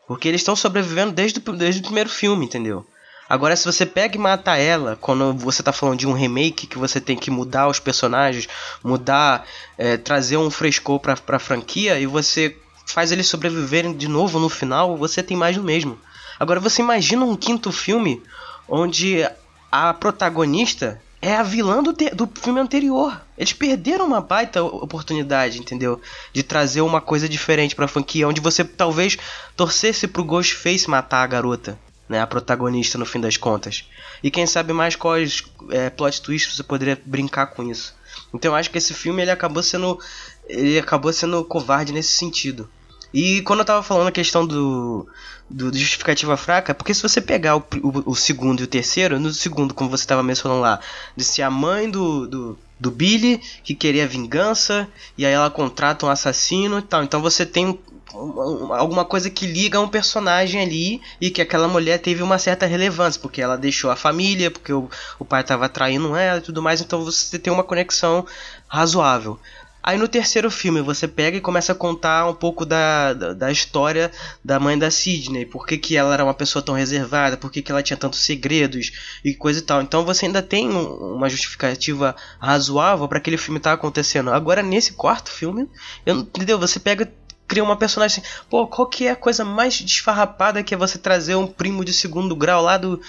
H: Porque eles estão sobrevivendo desde, o- desde o primeiro filme, entendeu? Agora, se você pega e mata ela, quando você tá falando de um remake, que você tem que mudar os personagens, mudar, é, trazer um frescor pra, pra franquia, e você faz eles sobreviverem de novo no final, você tem mais do mesmo. Agora, você imagina um quinto filme onde a protagonista é a vilã do, do filme anterior. Eles perderam uma baita oportunidade, entendeu? De trazer uma coisa diferente pra franquia, onde você talvez torcesse pro Ghostface matar a garota, né? A protagonista no fim das contas. E quem sabe mais quais é, plot twists você poderia brincar com isso. Então eu acho que esse filme ele acabou sendo. Ele acabou sendo covarde nesse sentido. E quando eu tava falando a questão do, do, do justificativa fraca, porque se você pegar o, o, o segundo e o terceiro, no segundo, como você tava mencionando lá, de ser a mãe do, do, do Billy, que queria vingança, e aí ela contrata um assassino e tal. Então você tem um- um- alguma coisa que liga a um personagem ali e que aquela mulher teve uma certa relevância, porque ela deixou a família, porque o, o pai tava traindo ela e tudo mais, então você tem uma conexão razoável. Aí no terceiro filme você pega e começa a contar um pouco da, da, da história da mãe da Sidney, por que, que ela era uma pessoa tão reservada, por que, que ela tinha tantos segredos e coisa e tal. Então você ainda tem um- uma justificativa razoável para aquele filme estar acontecendo. Agora nesse quarto filme, eu, entendeu? Você pega cria uma personagem assim, pô, qual que é a coisa mais desfarrapada que é você trazer um primo de segundo grau lá do,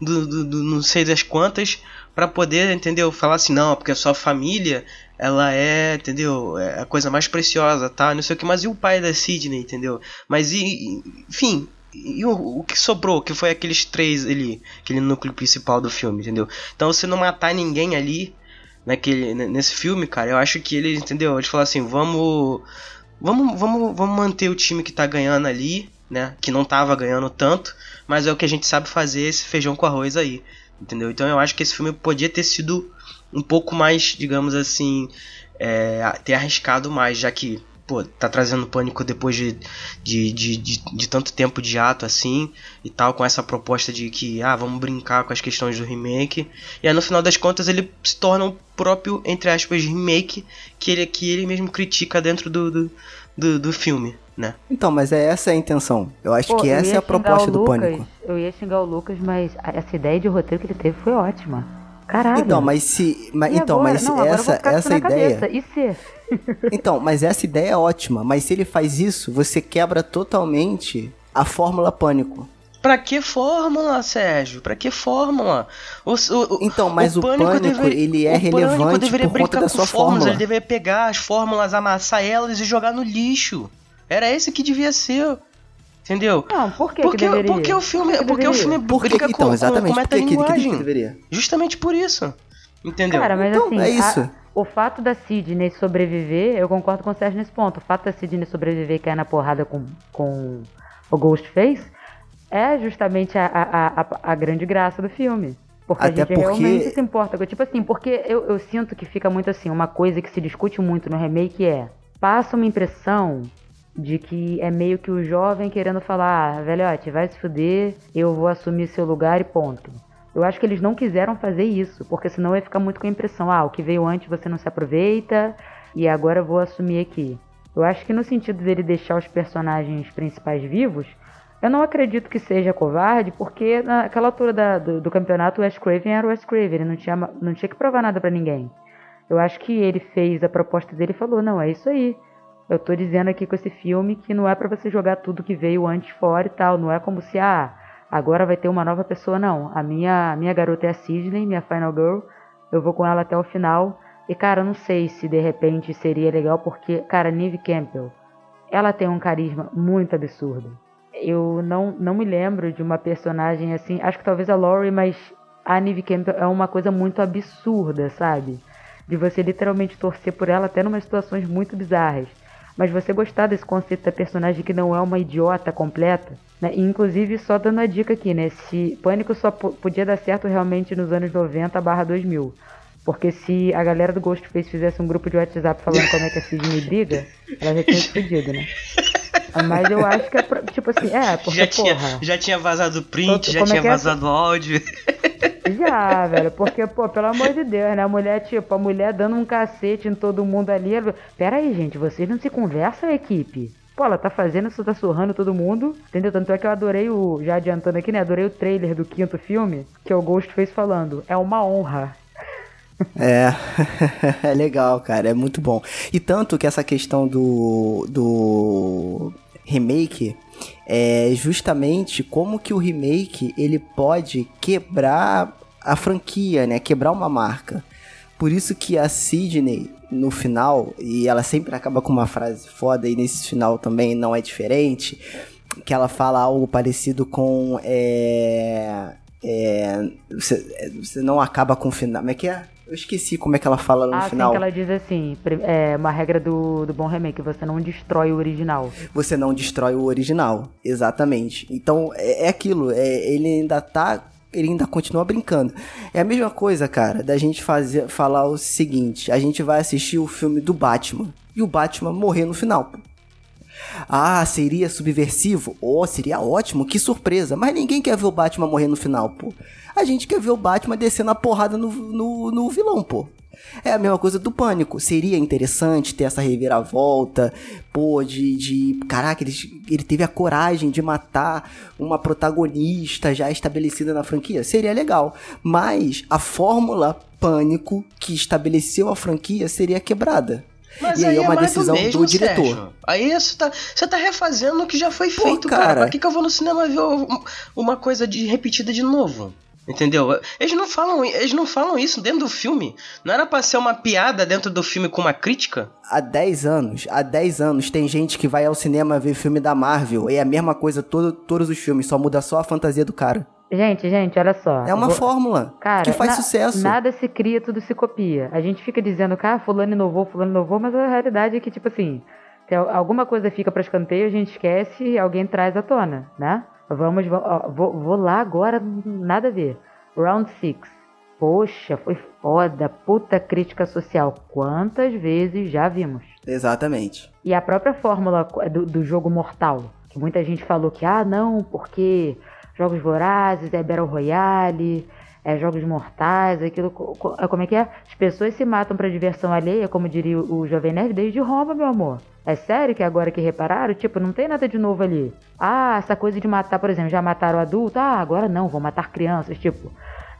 H: do, do- do não sei das quantas pra poder, entendeu? Falar assim, não, porque a sua família, ela é, entendeu? É a coisa mais preciosa, tá? Não sei o que, mas e o pai da Sidney, entendeu? Mas e, enfim, e o, o que sobrou, que foi aqueles três ali, aquele núcleo principal do filme, entendeu? Então você não matar ninguém ali, naquele, nesse filme, cara, eu acho que ele, entendeu? Eles falam assim, vamos, vamos, vamos, vamos manter o time que tá ganhando ali, né? Que não tava ganhando tanto, mas é o que a gente sabe fazer, esse feijão com arroz aí, entendeu? Então eu acho que esse filme podia ter sido um pouco mais, digamos assim, é, ter arriscado mais, já que, pô, tá trazendo pânico depois de, de, de, de, de tanto tempo de ato assim e tal, com essa proposta de que, ah, vamos brincar com as questões do remake. E aí no final das contas ele se torna o próprio, entre aspas, remake que ele, que ele mesmo critica dentro do, do, do, do filme, né?
G: Então, mas é essa a intenção. Eu acho
I: Pô,
G: que essa é a proposta do
I: Lucas,
G: pânico.
I: Eu ia xingar o Lucas, mas essa ideia de roteiro que ele teve foi ótima. Caralho.
G: Então, mas se. Mas,
I: E
G: então,
I: agora?
G: mas
I: Não,
G: essa, essa ideia.
I: cabeça. E se? [LAUGHS]
G: Então, mas essa ideia é ótima. Mas se ele faz isso, você quebra totalmente a fórmula pânico.
H: Pra que fórmula, Sérgio? Pra que fórmula? O, o-
G: Então, mas o pânico,
H: deveria-
G: ele é
H: o pânico
G: relevante
H: deveria
G: por conta
H: brincar
G: da
H: com
G: sua
H: fórmulas,
G: fórmula.
H: Ele deveria pegar as fórmulas, amassar elas e jogar no lixo. Era esse que devia ser. Entendeu?
I: Não, por que
H: porque,
I: que deveria?
H: porque o filme,
I: Por que
H: porque o
I: deveria?
H: filme
G: Por que, então,
H: com,
G: exatamente,
H: com, com
G: que que- que, que
H: metalinguagem.
G: deveria?
H: Justamente por isso. Entendeu?
I: Cara, mas
G: Então,
I: assim,
G: é isso.
I: a- o fato da Sidney sobreviver, eu concordo com o Sérgio nesse ponto. O fato da Sidney sobreviver e cair na porrada com, com o Ghostface é justamente a, a, a, a grande graça do filme. Porque
G: Até
I: a gente
G: porque-
I: realmente se importa. Tipo assim, porque eu, eu sinto que fica muito assim, uma coisa que se discute muito no remake é. Passa uma impressão de que é meio que o jovem querendo falar, ah, velhote, vai se fuder, eu vou assumir seu lugar e ponto. Eu acho que eles não quiseram fazer isso, porque senão ia ficar muito com a impressão, ah, o que veio antes você não se aproveita, e agora eu vou assumir aqui. Eu acho que no sentido dele deixar os personagens principais vivos, eu não acredito que seja covarde, porque naquela altura da- do, do campeonato o Wes Craven era o Wes Craven, ele não tinha, não tinha que provar nada pra ninguém. Eu acho que ele fez a proposta dele e falou, não, é isso aí. Eu tô dizendo aqui com esse filme que não é pra você jogar tudo que veio antes fora e tal. Não é como se, ah, agora vai ter uma nova pessoa, não. A minha, a minha garota é a Sidney, minha final girl. Eu vou com ela até o final. E, cara, não sei se de repente seria legal, porque, cara, Neve Campbell, ela tem um carisma muito absurdo. Eu não, não me lembro de uma personagem assim. Acho que talvez a Laurie, mas a Neve Campbell é uma coisa muito absurda, sabe? De você literalmente torcer por ela até numa situações muito bizarras. Mas você gostar desse conceito da personagem que não é uma idiota completa, né? E, inclusive, só dando a dica aqui, né? Se Pânico só po- podia dar certo realmente nos anos 90 barra 2000. Porque se a galera do Ghostface fizesse um grupo de WhatsApp falando como é que a Sidney [LAUGHS] briga, ela já tinha se fudido, né? Mas eu acho que é, tipo assim, é, porque,
H: Já tinha,
I: porra...
H: já tinha vazado print, já
I: é
H: tinha
I: é?
H: vazado áudio.
I: Já, velho, porque, pô, pelo amor de Deus, né? A mulher, tipo, a mulher dando um cacete em todo mundo ali. ela- Pera aí, gente, vocês não se conversam, equipe? Pô, ela tá fazendo isso, tá surrando todo mundo, entendeu? Tanto é que eu adorei o. Já adiantando aqui, né? Adorei o trailer do quinto filme, que é o Ghost fez falando. É uma honra.
G: É, [LAUGHS] é legal, cara, é muito bom. E tanto que essa questão do, do remake é justamente como que o remake ele pode quebrar a franquia, né? Quebrar uma marca. Por isso que a Sidney, no final, e ela sempre acaba com uma frase foda, e nesse final também não é diferente, que ela fala algo parecido com. É, é, você, você não acaba com o final. Como é que é? Eu esqueci como é que ela fala no
I: ah,
G: final.
I: sim, ela diz assim, é uma regra do, do bom remake, você não destrói o original.
G: Você não destrói o original. Exatamente. Então é, é aquilo. é- ele ainda tá. Ele ainda continua brincando. É a mesma coisa, cara, da gente fazer, falar o seguinte: a gente vai assistir o filme do Batman e o Batman morrer no final. pô. Ah, seria subversivo? Oh, seria ótimo, que surpresa. Mas ninguém quer ver o Batman morrer no final, pô. A gente quer ver o Batman descendo a porrada no, no, no vilão, pô. É a mesma coisa do pânico. Seria interessante ter essa reviravolta, pô, de. de caraca, ele, ele teve a coragem de matar uma protagonista já estabelecida na franquia. Seria legal. Mas a fórmula pânico que estabeleceu a franquia seria quebrada.
H: Mas
G: e aí, é uma
H: mais do
G: decisão
H: mesmo,
G: do diretor.
H: Sérgio. Aí você tá, você tá refazendo o que já foi
G: Pô,
H: feito, cara.
G: cara.
H: Pra que, que eu vou no cinema ver um- uma coisa de repetida de novo? Entendeu? Eles não falam, eles não falam isso dentro do filme. Não era pra ser uma piada dentro do filme com uma crítica?
G: Há 10 anos, há 10 anos tem gente que vai ao cinema ver filme da Marvel. E é a mesma coisa todo, todos os filmes, só muda só a fantasia do cara.
I: Gente, gente, olha só.
G: É uma
I: Vou-
G: fórmula
I: Cara,
G: que faz
I: na-
G: sucesso.
I: Nada se cria, tudo se copia. A gente fica dizendo que ah, fulano inovou, fulano inovou, mas a realidade é que, tipo assim, alguma coisa fica pra escanteio, a gente esquece e alguém traz à tona, né? Vamos, va- ó, vou, vou lá agora, nada a ver. Round 6. Poxa, foi foda, puta crítica social. Quantas vezes já vimos?
G: Exatamente.
I: E a própria fórmula do, do jogo mortal, que muita gente falou que, ah, não, porque jogos vorazes, é Battle Royale, é jogos mortais, aquilo. co- Como é que é? As pessoas se matam pra diversão alheia, como diria o Jovem Nerd, desde Roma, meu amor. É sério que agora que repararam, tipo, não tem nada de novo ali. Ah, essa coisa de matar, por exemplo, já mataram adulto, ah, agora não, vou matar crianças, tipo.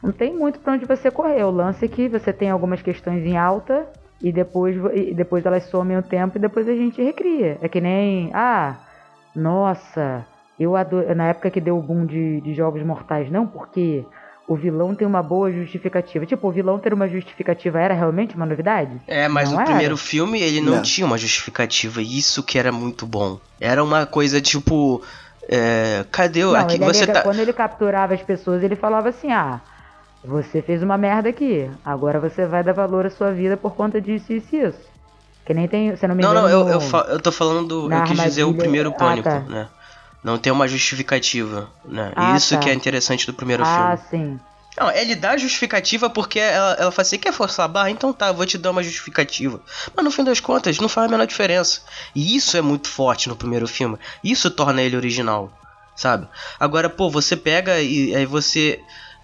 I: Não tem muito pra onde você correr. O lance é que você tem algumas questões em alta e depois, e depois elas somem o tempo e depois a gente recria. É que nem, ah, nossa, eu adoro. Na época que deu o boom de, de jogos mortais, não, porque o vilão tem uma boa justificativa. Tipo, o vilão ter uma justificativa era realmente uma novidade?
H: É, mas
I: Não
H: o
I: era.
H: primeiro filme ele não,
G: Não.
H: tinha uma justificativa. E isso que era muito bom. Era uma coisa tipo. é, cadê o.
I: Não,
H: aqui
I: ele
H: você
I: alega-
H: tá.
I: quando ele capturava as pessoas, ele falava assim: ah, você fez uma merda aqui, agora você vai dar valor à sua vida por conta disso, isso e isso. Que nem tem, eu não me
H: Não,
I: engano.
H: não, eu,
I: no-
H: eu, eu tô falando Eu quis dizer o primeiro
I: Ah,
H: pânico,
I: tá.
H: né? Não tem uma justificativa, né?
I: Ah,
H: isso
I: tá.
H: que é interessante do primeiro
I: Ah,
H: filme.
I: sim.
H: Não, ele dá justificativa porque ela, ela fala assim, quer forçar a barra? Então tá, vou te dar uma justificativa. Mas no fim das contas, não faz a menor diferença. E isso é muito forte no primeiro filme. Isso torna ele original, sabe? Agora, pô, você pega e aí você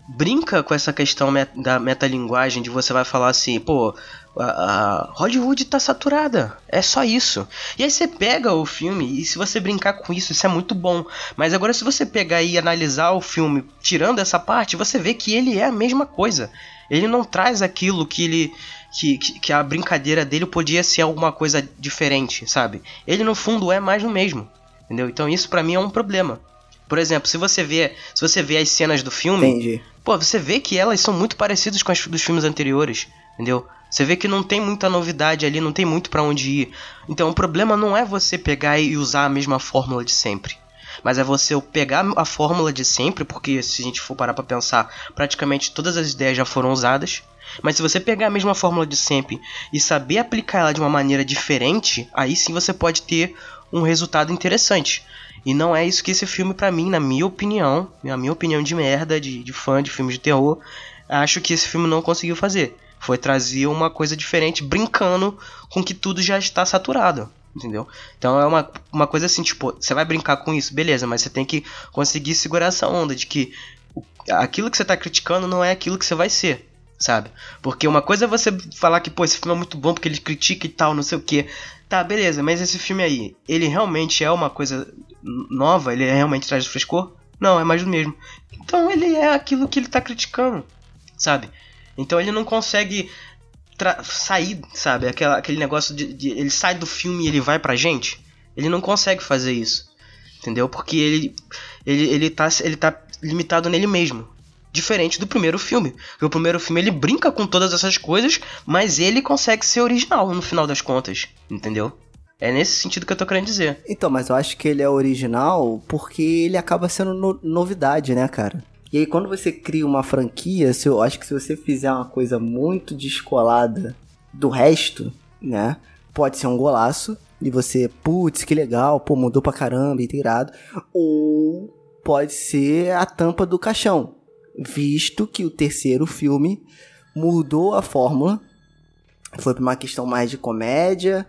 H: brinca com essa questão me- da metalinguagem de você vai falar assim, pô, a, a Hollywood tá saturada. É só isso. E aí você pega o filme e se você brincar com isso, isso é muito bom. Mas agora se você pegar e analisar o filme tirando essa parte, você vê que ele é a mesma coisa. Ele não traz aquilo que ele que, que, a brincadeira dele podia ser alguma coisa diferente, sabe? Ele no fundo é mais do mesmo. Entendeu? Então isso pra mim é um problema. Por exemplo, se você vê, se você vê as cenas do filme,
G: Entendi.
H: Pô, você vê que elas são muito parecidas com as dos filmes anteriores, entendeu? Você vê que não tem muita novidade ali, não tem muito pra onde ir. Então o problema não é você pegar e usar a mesma fórmula de sempre. Mas é você pegar a fórmula de sempre, porque se a gente for parar pra pensar, praticamente todas as ideias já foram usadas. Mas se você pegar a mesma fórmula de sempre e saber aplicar ela de uma maneira diferente, aí sim você pode ter um resultado interessante. E não é isso que esse filme, pra mim, na minha opinião, na minha opinião de merda, de, de fã de filmes de terror, acho que esse filme não conseguiu fazer. Foi trazer uma coisa diferente, brincando com que tudo já está saturado. Entendeu? Então é uma, uma coisa assim, tipo, você vai brincar com isso, beleza, mas você tem que conseguir segurar essa onda de que aquilo que você tá criticando não é aquilo que você vai ser, sabe? Porque uma coisa é você falar que, pô, esse filme é muito bom porque ele critica e tal, não sei o que. Tá, beleza, mas esse filme aí, ele realmente é uma coisa nova? Ele realmente traz frescor? Não, é mais do mesmo. Então ele é aquilo que ele tá criticando, sabe? Então ele não consegue sair, sabe? Aquela, aquele negócio de, de- Ele sai do filme e ele vai pra gente. Ele não consegue fazer isso. Entendeu? Porque ele, ele, ele, tá, ele tá limitado nele mesmo. Diferente do primeiro filme. O primeiro filme ele brinca com todas essas coisas, mas ele consegue ser original no final das contas. Entendeu? É nesse sentido que eu tô querendo dizer.
G: Então, mas eu acho que ele é original porque ele acaba sendo no- novidade, né, cara? E aí, quando você cria uma franquia, se eu acho que se você fizer uma coisa muito descolada do resto, né? Pode ser um golaço. E você, putz, que legal, pô, mudou pra caramba, inteirado. Ou pode ser a tampa do caixão. Visto que o terceiro filme mudou a fórmula. Foi pra uma questão mais de comédia,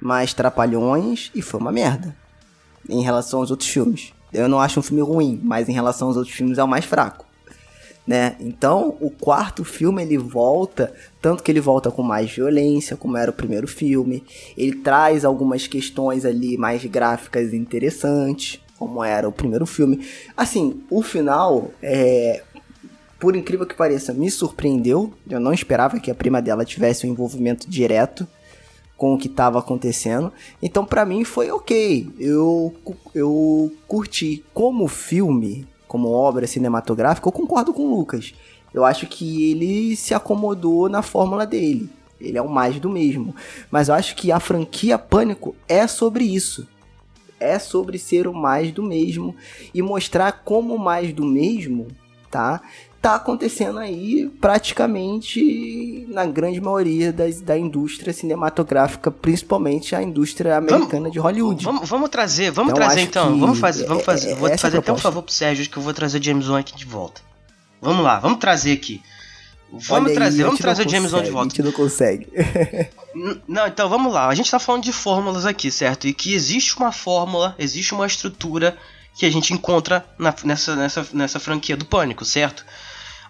G: mais trapalhões, e foi uma merda. Em relação aos outros filmes. Eu não acho um filme ruim, mas em relação aos outros filmes é o mais fraco. Né? Então, o quarto filme ele volta, tanto que ele volta com mais violência, como era o primeiro filme. Ele traz algumas questões ali mais gráficas interessantes, como era o primeiro filme. Assim, o final, é, por incrível que pareça, me surpreendeu. Eu não esperava que a prima dela tivesse um envolvimento direto com o que estava acontecendo. Então, pra mim, foi ok. Eu, eu curti. Como filme, como obra cinematográfica, eu concordo com o Lucas. Eu acho que ele se acomodou na fórmula dele. Ele é o mais do mesmo. Mas eu acho que a franquia Pânico é sobre isso. É sobre ser o mais do mesmo e mostrar como o mais do mesmo, tá? Tá acontecendo aí praticamente na grande maioria das, da indústria cinematográfica, principalmente a indústria americana de Hollywood.
H: Vamos, vamos trazer, vamos
G: Então,
H: trazer então. Vamos fazer, vamos
G: é-
H: fazer.
G: é-
H: vou fazer até um favor pro Sérgio que eu vou trazer James Wan aqui de volta. Vamos lá, vamos trazer aqui. Vamos
G: Olha aí,
H: trazer,
G: a
H: vamos trazer James Wan de volta.
G: A gente não consegue.
H: Não, então vamos lá. A gente tá falando de fórmulas aqui, certo? E que existe uma fórmula, existe uma estrutura que a gente encontra na- nessa, nessa, nessa franquia do Pânico, certo?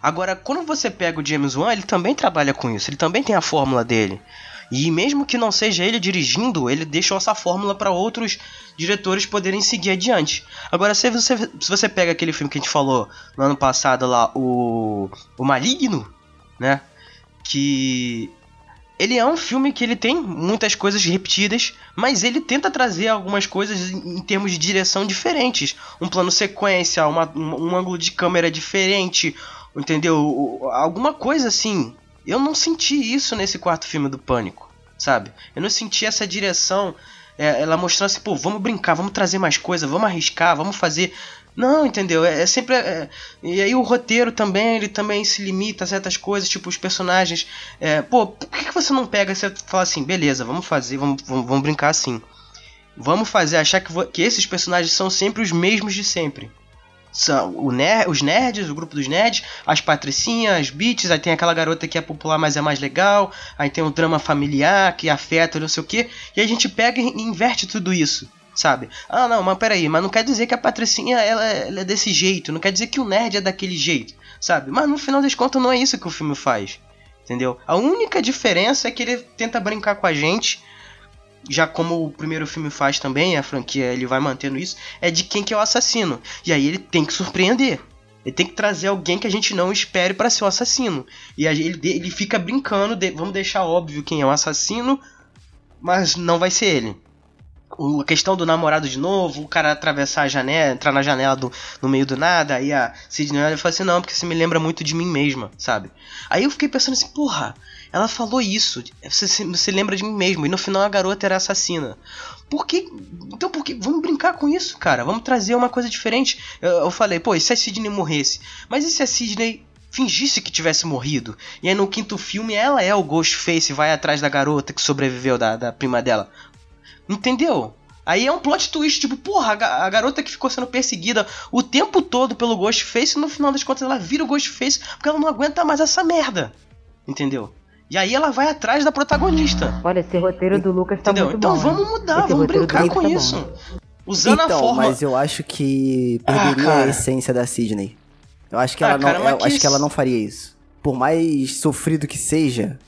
H: Agora, quando você pega o James Wan, ele também trabalha com isso, ele também tem a fórmula dele. E mesmo que não seja ele dirigindo, ele deixou essa fórmula para outros diretores poderem seguir adiante. Agora, se você, se você pega aquele filme que a gente falou no ano passado lá, o, o Maligno, né? Que ele é um filme que ele tem muitas coisas repetidas, mas ele tenta trazer algumas coisas em termos de direção diferentes. Um plano sequência, uma- um, um ângulo de câmera diferente, entendeu? Alguma coisa assim. Eu não senti isso nesse quarto filme do Pânico, sabe? Eu não senti essa direção, é, ela mostrando assim, pô, vamos brincar, vamos trazer mais coisa, vamos arriscar, vamos fazer. Não, entendeu? É, é sempre. é- e aí o roteiro também, ele também se limita a certas coisas, tipo os personagens. É, pô, por que, que você não pega e fala assim, beleza, vamos fazer, vamos, vamos, vamos brincar assim. Vamos fazer achar que, que esses personagens são sempre os mesmos de sempre. São o ner os nerds, o grupo dos nerds, as patricinhas, as beats, aí tem aquela garota que é popular, mas é mais legal, aí tem o drama familiar que afeta, não sei o que, e a gente pega e inverte tudo isso, sabe? Ah, não, mas peraí, mas não quer dizer que a patricinha ela, ela é desse jeito, não quer dizer que o nerd é daquele jeito, sabe? Mas no final das contas não é isso que o filme faz, entendeu? A única diferença é que ele tenta brincar com a gente já como o primeiro filme faz também, a franquia ele vai mantendo isso, é de quem que é o assassino. E aí ele tem que surpreender. Ele tem que trazer alguém que a gente não espere para ser o assassino. E ele, ele fica brincando, de- vamos deixar óbvio quem é o assassino, mas não vai ser ele. O- a questão do namorado de novo, o cara atravessar a janela, entrar na janela do, no meio do nada, aí a Sidney olha e fala assim, não, porque você me lembra muito de mim mesma, sabe? Aí eu fiquei pensando assim, porra, ela falou isso, você você lembra de mim mesmo, e no final a garota era assassina. Por que? Então por que? Vamos brincar com isso, cara. Vamos trazer uma coisa diferente. Eu, eu falei, pô, e se a Sidney morresse? Mas e se a Sidney fingisse que tivesse morrido? E aí no quinto filme ela é o Ghostface e vai atrás da garota que sobreviveu da, da prima dela. Entendeu? Aí é um plot twist, tipo, porra, a, a garota que ficou sendo perseguida o tempo todo pelo Ghostface, no final das contas ela vira o Ghostface porque ela não aguenta mais essa merda. Entendeu? E aí ela vai atrás da protagonista.
I: Olha, esse roteiro do Lucas tá
H: Entendeu?
I: muito
H: Então
I: bom.
H: vamos
I: hein?
H: mudar,
I: Esse
H: vamos brincar com
I: tá bom.
H: isso. Usando a
G: então,
H: forma.
G: mas eu acho que perderia
H: Ah,
G: a essência da Sidney. Eu acho que
H: Ah,
G: ela não,
H: cara,
G: eu acho que ela não faria isso. Por mais sofrido que seja,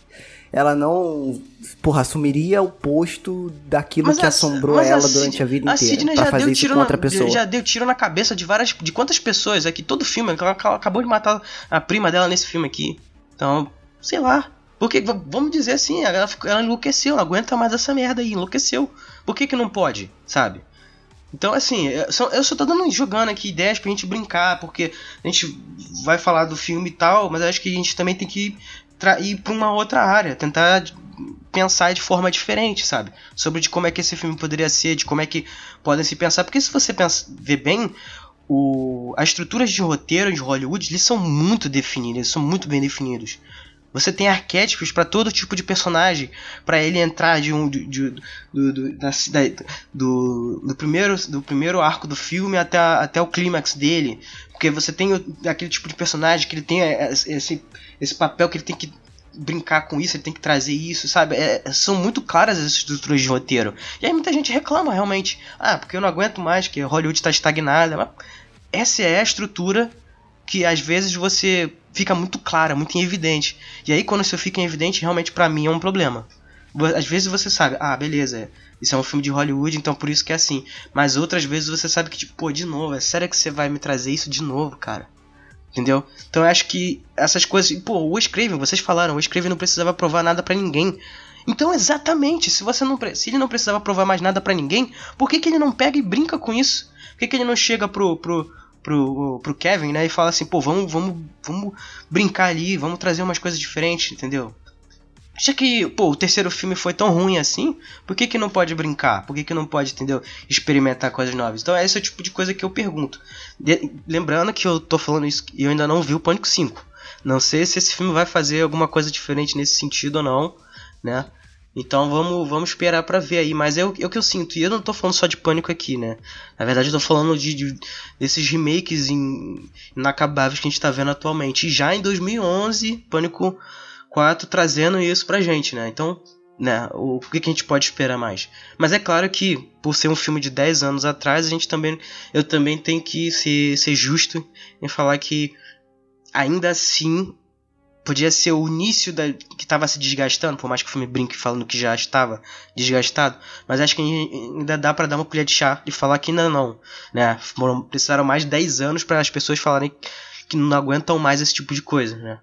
G: ela não, porra, assumiria o posto daquilo
H: Mas
G: que
H: a-
G: assombrou
H: mas
G: ela
H: Sid-
G: durante a vida
H: A
G: inteira
H: Sidney
G: pra
H: já
G: fazer
H: deu
G: isso
H: tiro
G: com
H: na,
G: outra pessoa.
H: já deu tiro na cabeça de várias, de quantas pessoas aqui, todo filme, ela acabou de matar a prima dela nesse filme aqui. Então, sei lá. Porque, vamos dizer assim, ela, ela enlouqueceu, não aguenta mais essa merda aí, enlouqueceu. Por que que não pode, sabe? Então, assim, eu só, tô dando, jogando aqui ideias pra gente brincar, porque a gente vai falar do filme e tal, mas acho que a gente também tem que ir pra uma outra área, tentar pensar de forma diferente, sabe? Sobre de como é que esse filme poderia ser, de como é que podem se pensar. Porque se você ver bem, o, as estruturas de roteiro de Hollywood, eles são muito definidos, eles são muito bem definidos. Você tem arquétipos para todo tipo de personagem, para ele entrar de um de, de- do, do, da, da- do, do primeiro do primeiro arco do filme até, até o clímax dele, porque você tem o- aquele tipo de personagem que ele tem esse, esse papel que ele tem que brincar com isso, ele tem que trazer isso, sabe? É, são muito claras as estruturas de roteiro. E aí muita gente reclama realmente, ah, porque eu não aguento mais, que Hollywood está estagnada. Essa é a estrutura que às vezes você fica muito clara, muito evidente. E aí quando isso fica evidente, realmente pra mim é um problema. Às vezes você sabe, ah, beleza, isso é um filme de Hollywood, então por isso que é assim. Mas outras vezes você sabe que, tipo, pô, de novo, é sério que você vai me trazer isso de novo, cara? Entendeu? Então eu acho que essas coisas. Pô, o Wes Craven, vocês falaram, o Wes Craven não precisava provar nada pra ninguém. Então, exatamente, se você não se ele não precisava provar mais nada pra ninguém, por que, que ele não pega e brinca com isso? Por que, que ele não chega pro, pro, pro, pro Kevin, né, e fala assim, pô, vamos, vamos, vamos brincar ali, vamos trazer umas coisas diferentes, entendeu? Já que, pô, o terceiro filme foi tão ruim assim, por que que não pode brincar? Por que que não pode, entendeu? Experimentar coisas novas? Então, esse é o tipo de coisa que eu pergunto. De- lembrando que eu tô falando isso e eu ainda não vi o Pânico 5. Não sei se esse filme vai fazer alguma coisa diferente nesse sentido ou não, né? Então vamos, vamos esperar pra ver aí, mas é o, é o que eu sinto. E eu não tô falando só de Pânico aqui, né? Na verdade eu tô falando de, de- desses remakes in- inacabáveis que a gente tá vendo atualmente. E já em 2011, Pânico 4 trazendo isso pra gente, né? Então, né, o, o que, que a gente pode esperar mais? Mas é claro que, por ser um filme de 10 anos atrás, a gente também, eu também tenho que ser, ser justo em falar que ainda assim podia ser o início da, que estava se desgastando, por mais que o filme brinque falando que já estava desgastado, mas acho que ainda dá para dar uma colher de chá e falar que ainda não, né? Precisaram mais de 10 anos para as pessoas falarem que não aguentam mais esse tipo de coisa, né?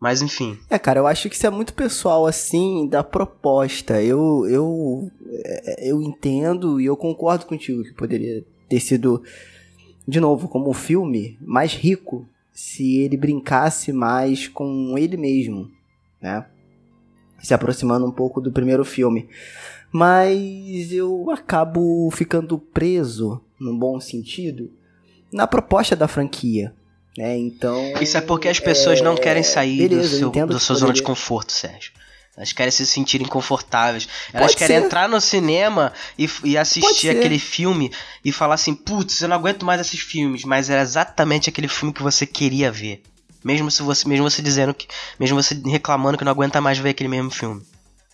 H: Mas enfim.
G: É, cara, eu acho que isso é muito pessoal, assim, da proposta. Eu, eu, é, eu entendo e eu concordo contigo que poderia ter sido, de novo, como um filme mais rico se ele brincasse mais com ele mesmo, né? Se aproximando um pouco do primeiro filme. Mas eu acabo ficando preso, num bom sentido, na proposta da franquia. Né? Então.
H: Isso é porque as pessoas
G: é,
H: não querem sair
G: beleza,
H: do seu, da sua zona de
G: poderia-
H: conforto, Sérgio. Elas querem se sentirem confortáveis. Elas
G: Pode
H: querem
G: ser.
H: entrar no cinema e, e assistir aquele filme e falar assim: putz, eu não aguento mais esses filmes. Mas era exatamente aquele filme que você queria ver. Mesmo se você, mesmo você dizendo que. Mesmo você reclamando que não aguenta mais ver aquele mesmo filme.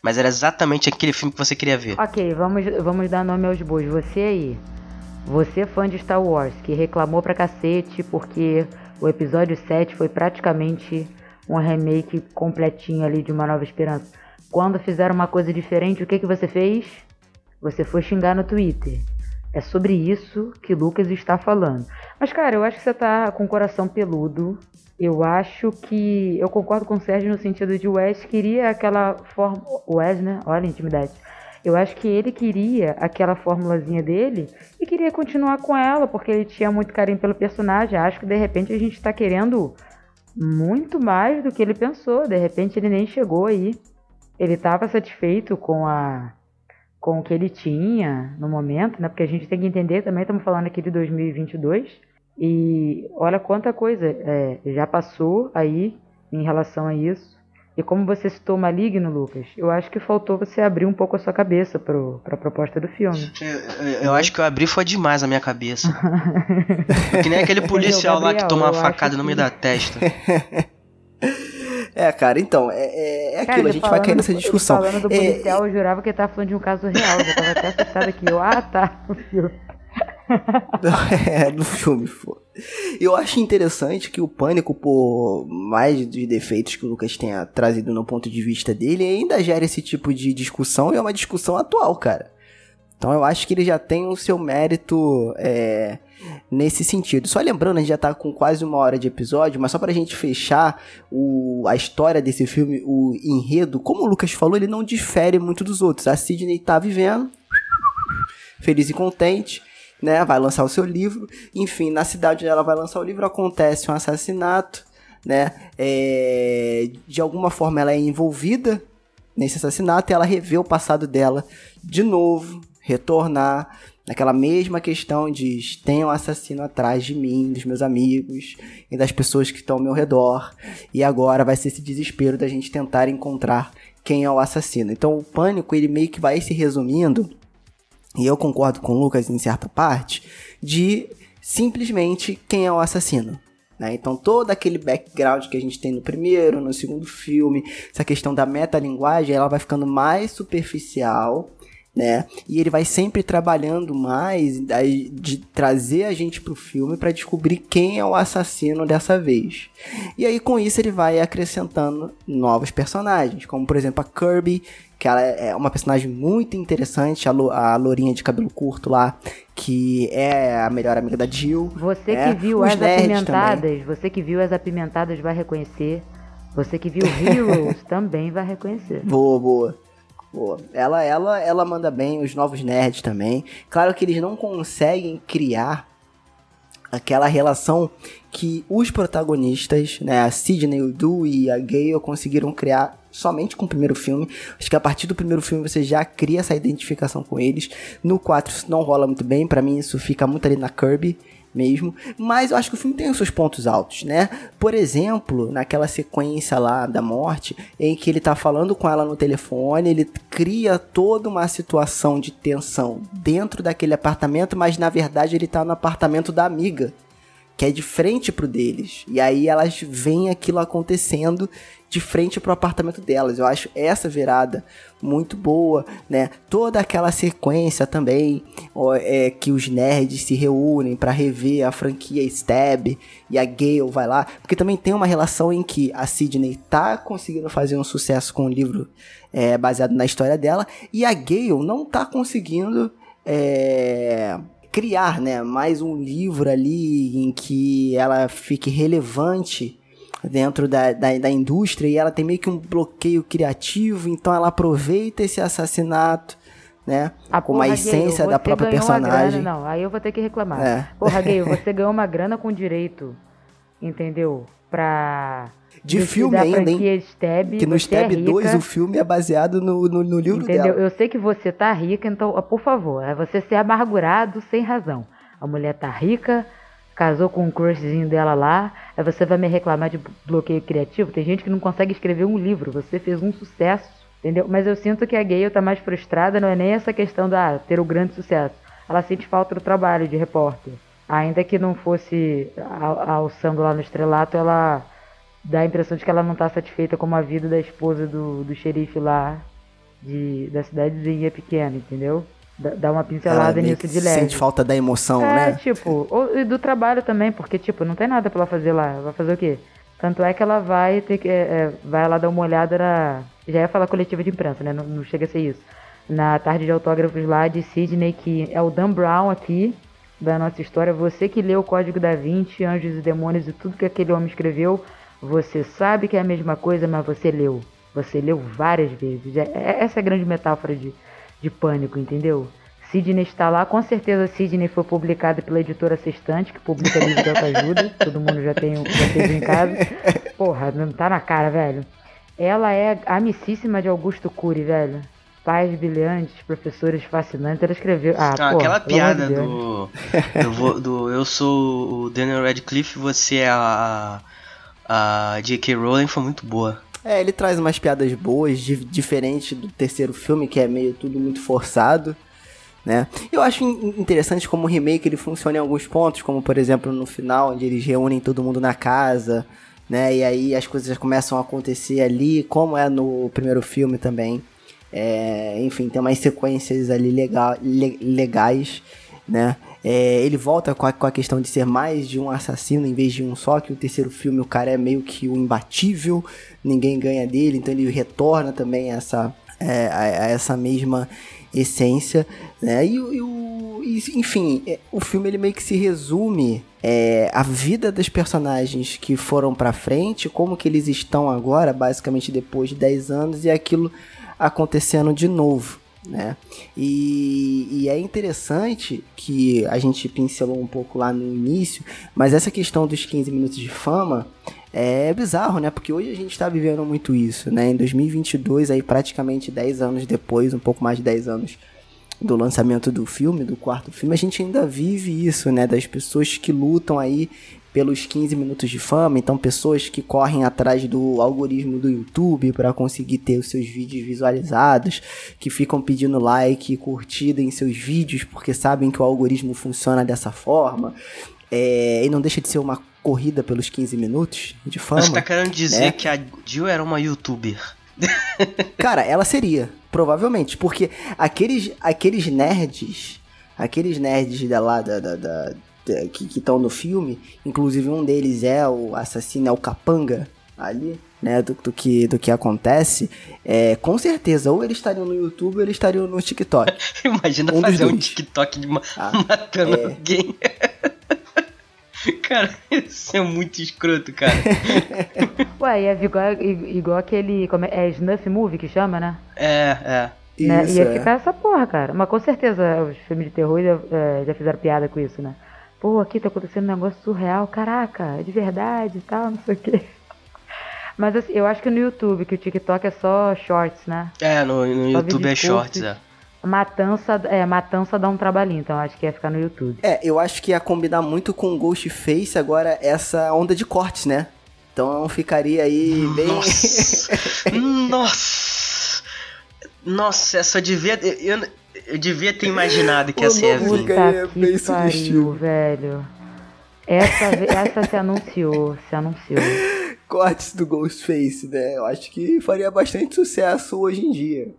H: Mas era exatamente aquele filme que você queria ver.
I: Ok, vamos, vamos dar nome aos bois. Você aí, você fã de Star Wars, que reclamou pra cacete porque o episódio 7 foi praticamente um remake completinho ali de Uma Nova Esperança. Quando fizeram uma coisa diferente, o que, que você fez? Você foi xingar no Twitter. É sobre isso que Lucas está falando. Mas, cara, eu acho que você tá com o coração peludo. Eu acho que. Eu concordo com o Sérgio no sentido de Wes queria aquela forma. Wes, né? Olha a intimidade. Eu acho que ele queria aquela formulazinha dele e queria continuar com ela, porque ele tinha muito carinho pelo personagem. Acho que de repente a gente tá querendo muito mais do que ele pensou. De repente ele nem chegou aí. Ele estava satisfeito com a com o que ele tinha no momento, né? Porque a gente tem que entender também, estamos falando aqui de 2022 e olha quanta coisa é, já passou aí em relação a isso. E como você citou Maligno, Lucas, eu acho que faltou você abrir um pouco a sua cabeça para a proposta do filme.
H: Eu, eu- eu acho que eu abri foi demais a minha cabeça. [LAUGHS] que nem aquele policial lá que
I: Gabriel,
H: toma uma facada
I: acho
H: no meio
I: que-
H: da testa. [LAUGHS]
G: É, cara, então, é, é, é
I: Cara,
G: aquilo, a gente vai
I: falando
G: cair nessa discussão.
I: Falando do
G: É,
I: policial, eu jurava que ele tava falando de um caso real. Eu já tava até assustado aqui. Eu, ah, tá. [LAUGHS] o filme. [LAUGHS]
G: é, no filme, pô. Eu acho interessante que o Pânico, por mais dos defeitos que o Lucas tenha trazido no ponto de vista dele, ainda gera esse tipo de discussão e é uma discussão atual, cara. Então eu acho que ele já tem o seu mérito é, nesse sentido. Só lembrando, a gente já tá com quase uma hora de episódio, mas só pra gente fechar o, a história desse filme, o enredo, como o Lucas falou, ele não difere muito dos outros. A Sidney tá vivendo, feliz e contente, né? Vai lançar o seu livro. Enfim, na cidade onde ela vai lançar o livro acontece um assassinato, né? É, de alguma forma ela é envolvida nesse assassinato e ela revê o passado dela de novo, retornar naquela mesma questão de tem um assassino atrás de mim, dos meus amigos e das pessoas que estão ao meu redor. E agora vai ser esse desespero da gente tentar encontrar quem é o assassino. Então o pânico ele meio que vai se resumindo e eu concordo com o Lucas em certa parte, de simplesmente quem é o assassino. né? Então todo aquele background que a gente tem no primeiro, no segundo filme, essa questão da metalinguagem, ela vai ficando mais superficial, né? E ele vai sempre trabalhando mais de trazer a gente pro filme para descobrir quem é o assassino dessa vez. E aí com isso ele vai acrescentando novos personagens, como por exemplo a Kirby, que ela é uma personagem muito interessante, a, Lo- a lourinha de cabelo curto lá, que é a melhor amiga da Jill.
I: Você
G: né?
I: que viu as apimentadas,
G: também.
I: você que viu as apimentadas vai reconhecer. Você que viu Heroes [LAUGHS] também vai reconhecer.
G: Boa, boa. Boa. Ela, ela, ela manda bem, os novos nerds também. Claro que eles não conseguem criar aquela relação que os protagonistas, né, a Sidney, o Du e a Gale conseguiram criar somente com o primeiro filme. Acho que a partir do primeiro filme você já cria essa identificação com eles. No 4 isso não rola muito bem, pra mim isso fica muito ali na Kirby mesmo, mas eu acho que o filme tem os seus pontos altos, né? Por exemplo, naquela sequência lá da morte, em que ele tá falando com ela no telefone, ele cria toda uma situação de tensão dentro daquele apartamento, mas na verdade ele tá no apartamento da amiga que é de frente pro deles. E aí elas veem aquilo acontecendo de frente pro apartamento delas. Eu acho essa virada muito boa, né? Toda aquela sequência também ó, é que os nerds se reúnem para rever a franquia Stab e a Gale vai lá, porque também tem uma relação em que a Sidney tá conseguindo fazer um sucesso com o livro é, baseado na história dela e a Gale não tá conseguindo é, criar, né, mais um livro ali em que ela fique relevante dentro da, da, da indústria e ela tem meio que um bloqueio criativo, então ela aproveita esse assassinato, né,
I: Ah,
G: com uma
I: porra,
G: essência
I: Gale,
G: da própria personagem.
I: grana, não, aí eu vou ter que reclamar.
G: É.
I: Porra, Gale, [LAUGHS] você ganhou uma grana com direito, entendeu? Pra...
G: De filme ainda, hein?
I: Stab,
G: Que no
I: é
G: Stab 2
I: rica,
G: o filme é baseado no, no, no livro
I: Entendeu?
G: dela.
I: Eu sei que você tá rica, então, por favor, é você ser amargurado sem razão. A mulher tá rica, casou com um crushzinho dela lá, aí você vai me reclamar de bloqueio criativo. Tem gente que não consegue escrever um livro, você fez um sucesso, entendeu? Mas eu sinto que a Gale tá mais frustrada, não é nem essa questão da ter o grande sucesso. Ela sente falta do trabalho de repórter. Ainda que não fosse alçando lá no estrelato, ela dá a impressão de que ela não tá satisfeita com a vida da esposa do, do xerife lá de, da cidadezinha pequena, entendeu? Dá, uma
G: Ela
I: pincelada
G: meio
I: nisso de leve.
G: sente falta da emoção,
I: é,
G: né?
I: tipo, ou- e do trabalho também, porque, tipo, não tem nada pra ela fazer lá. Vai fazer o quê? Tanto é que ela vai ter que. é, é, vai lá dar uma olhada na. Já ia falar coletiva de imprensa, né? Não, não chega a ser isso. Na tarde de autógrafos lá de Sidney, que é o Dan Brown aqui, da nossa história. Você que leu o Código da Vinci, Anjos e Demônios e tudo que aquele homem escreveu, você sabe que é a mesma coisa, mas você leu. Você leu várias vezes. É- é- essa é a grande metáfora de, de pânico, entendeu? Sidney está lá, com certeza Sidney foi publicada pela editora Sextante, que publica livro de autoajuda, [LAUGHS] todo mundo já tem um- já teve em casa. Porra, não tá na cara, velho. Ela é amicíssima de Augusto Cury, velho. Pais brilhantes, professores fascinantes. Ela escreveu. Ah,
H: Ah,
I: porra,
H: aquela piada do, do Eu sou o Daniel Radcliffe, você é a, a J.K. Rowling foi muito boa.
G: É, ele traz umas piadas boas, di- diferente do terceiro filme, que é meio tudo muito forçado, né? Eu acho in- interessante como o remake ele funciona em alguns pontos, como por exemplo no final, onde eles reúnem todo mundo na casa, né? E aí as coisas começam a acontecer ali, como é no primeiro filme também. É, enfim, tem umas sequências ali legal, le, legais, né? É, ele volta com a, com a, questão de ser mais de um assassino em vez de um só, que o terceiro filme o cara é meio que o imbatível, ninguém ganha dele, então ele retorna também a essa, é, a, a essa mesma essência, né? E, e, o, e, enfim, é, o filme ele meio que se resume é, a vida dos personagens que foram para frente, como que eles estão agora, basicamente depois de 10 anos, e aquilo acontecendo de novo. Né? E, e, é interessante que a gente pincelou um pouco lá no início, mas essa questão dos 15 minutos de fama é bizarro, né? Porque hoje a gente está vivendo muito isso, né? Em 2022, aí praticamente 10 anos depois, um pouco mais de 10 anos do lançamento do filme, do quarto filme, a gente ainda vive isso, né? Das pessoas que lutam aí pelos 15 minutos de fama, então pessoas que correm atrás do algoritmo do YouTube para conseguir ter os seus vídeos visualizados, que ficam pedindo like e curtida em seus vídeos porque sabem que o algoritmo funciona dessa forma. É, e não deixa de ser uma corrida pelos 15 minutos de fama.
H: Você tá querendo dizer né? que a Jill era uma youtuber? [LAUGHS]
G: Cara, ela seria, provavelmente, porque aqueles, aqueles nerds, aqueles nerds da lá da, da, da que estão no filme, inclusive um deles é o assassino, é o Capanga ali, né, do, do, que, do que acontece, é, com certeza, ou eles estariam no YouTube ou eles estariam no TikTok. [LAUGHS]
H: Imagina um fazer um TikTok de ma ah, [LAUGHS] matando é... alguém. [LAUGHS] cara, isso é muito escroto, cara.
I: Ué, é igual, igual aquele. Como é, é Snuff Movie que chama, né?
H: É, é.
I: Né? Isso, Ia é. ficar essa porra, cara. Mas com certeza os filmes de terror já, é, já fizeram piada com isso, né? Pô, aqui tá acontecendo um negócio surreal, caraca, é de verdade e tal, não sei o quê. [LAUGHS] Mas assim, eu acho que no YouTube, que o TikTok é só shorts, né?
H: É, no, no YouTube é shorts, é.
I: Matança, é, Matança dá um trabalhinho, então acho que ia ficar no YouTube.
G: É, eu acho que ia combinar muito com Ghostface agora essa onda de cortes, né? Então ficaria aí bem.
H: Nossa! [LAUGHS] Nossa! Nossa, essa devia. Eu, eu devia ter imaginado que [LAUGHS] ia ser
I: assim. Puta que pariu, velho. Essa, essa se anunciou, se anunciou.
G: Cortes do Ghostface, né? Eu acho que faria bastante sucesso hoje em dia.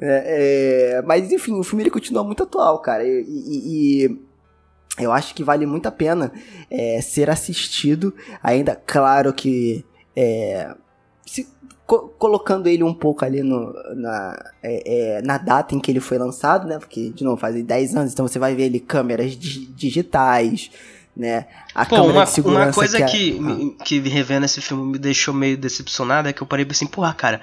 G: É, é, mas enfim, o filme ele continua muito atual, cara. E, e, e eu acho que vale muito a pena é, ser assistido. Ainda, claro que é, se, co colocando ele um pouco ali no, na, é, é, na data em que ele foi lançado, né? Porque, de novo, faz 10 anos, então você vai ver ele câmeras di digitais, né?
H: A Pô, câmera uma, de segurança. Uma coisa que, que, ah. que revendo esse filme me deixou meio decepcionado é que eu parei assim, porra, cara,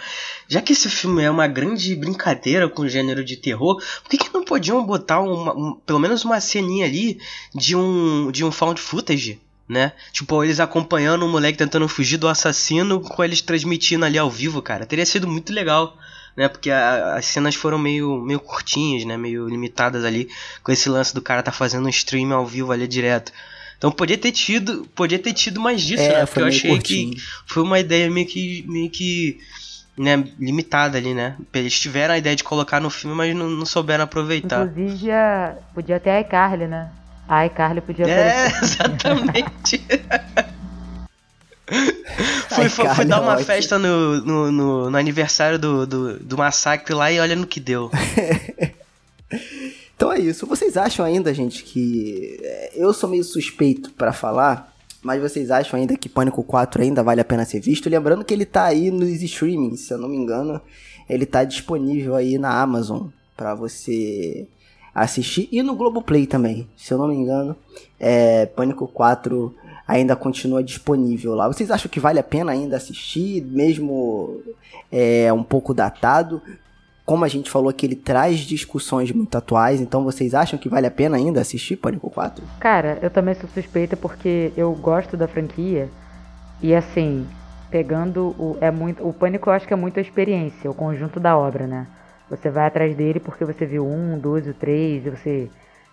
H: já que esse filme é uma grande brincadeira com o gênero de terror, por que, que não podiam botar uma, um, pelo menos uma ceninha ali de um, de um found footage? Né? Tipo, eles acompanhando o moleque tentando fugir do assassino com eles transmitindo ali ao vivo, cara. Teria sido muito legal, né? Porque a, as cenas foram meio, meio curtinhas, né? Meio limitadas ali com esse lance do cara tá fazendo um stream ao vivo ali direto. Então podia ter tido, podia ter tido mais disso, é, né? Porque eu achei curtinho. que foi uma ideia meio que meio que né, limitada ali, né? Eles tiveram a ideia de colocar no filme, mas não, não souberam aproveitar.
I: Inclusive, podia ter a iCarly, né? Ai, Carly podia
H: É, [LAUGHS] exatamente. [LAUGHS] fui, fui, fui, dar uma festa no, no, no, no aniversário do, do, do, massacre lá e olha no que deu. [LAUGHS]
G: então é isso. Vocês acham ainda, gente, que. É, eu sou meio suspeito para falar, mas vocês acham ainda que Pânico 4 ainda vale a pena ser visto? Lembrando que ele tá aí nos streamings, se eu não me engano. Ele tá disponível aí na Amazon para você assistir. E no Globoplay também, se eu não me engano. É, Pânico 4 ainda continua disponível lá. Vocês acham que vale a pena ainda assistir, mesmo é, um pouco datado? Como a gente falou que ele traz discussões muito atuais, então vocês acham que vale a pena ainda assistir Pânico 4?
I: Cara, eu também sou suspeita porque eu gosto da franquia e assim, pegando o é muito o Pânico eu acho que é muito a experiência, o conjunto da obra, né? Você vai atrás dele porque você viu um, dois, o três, você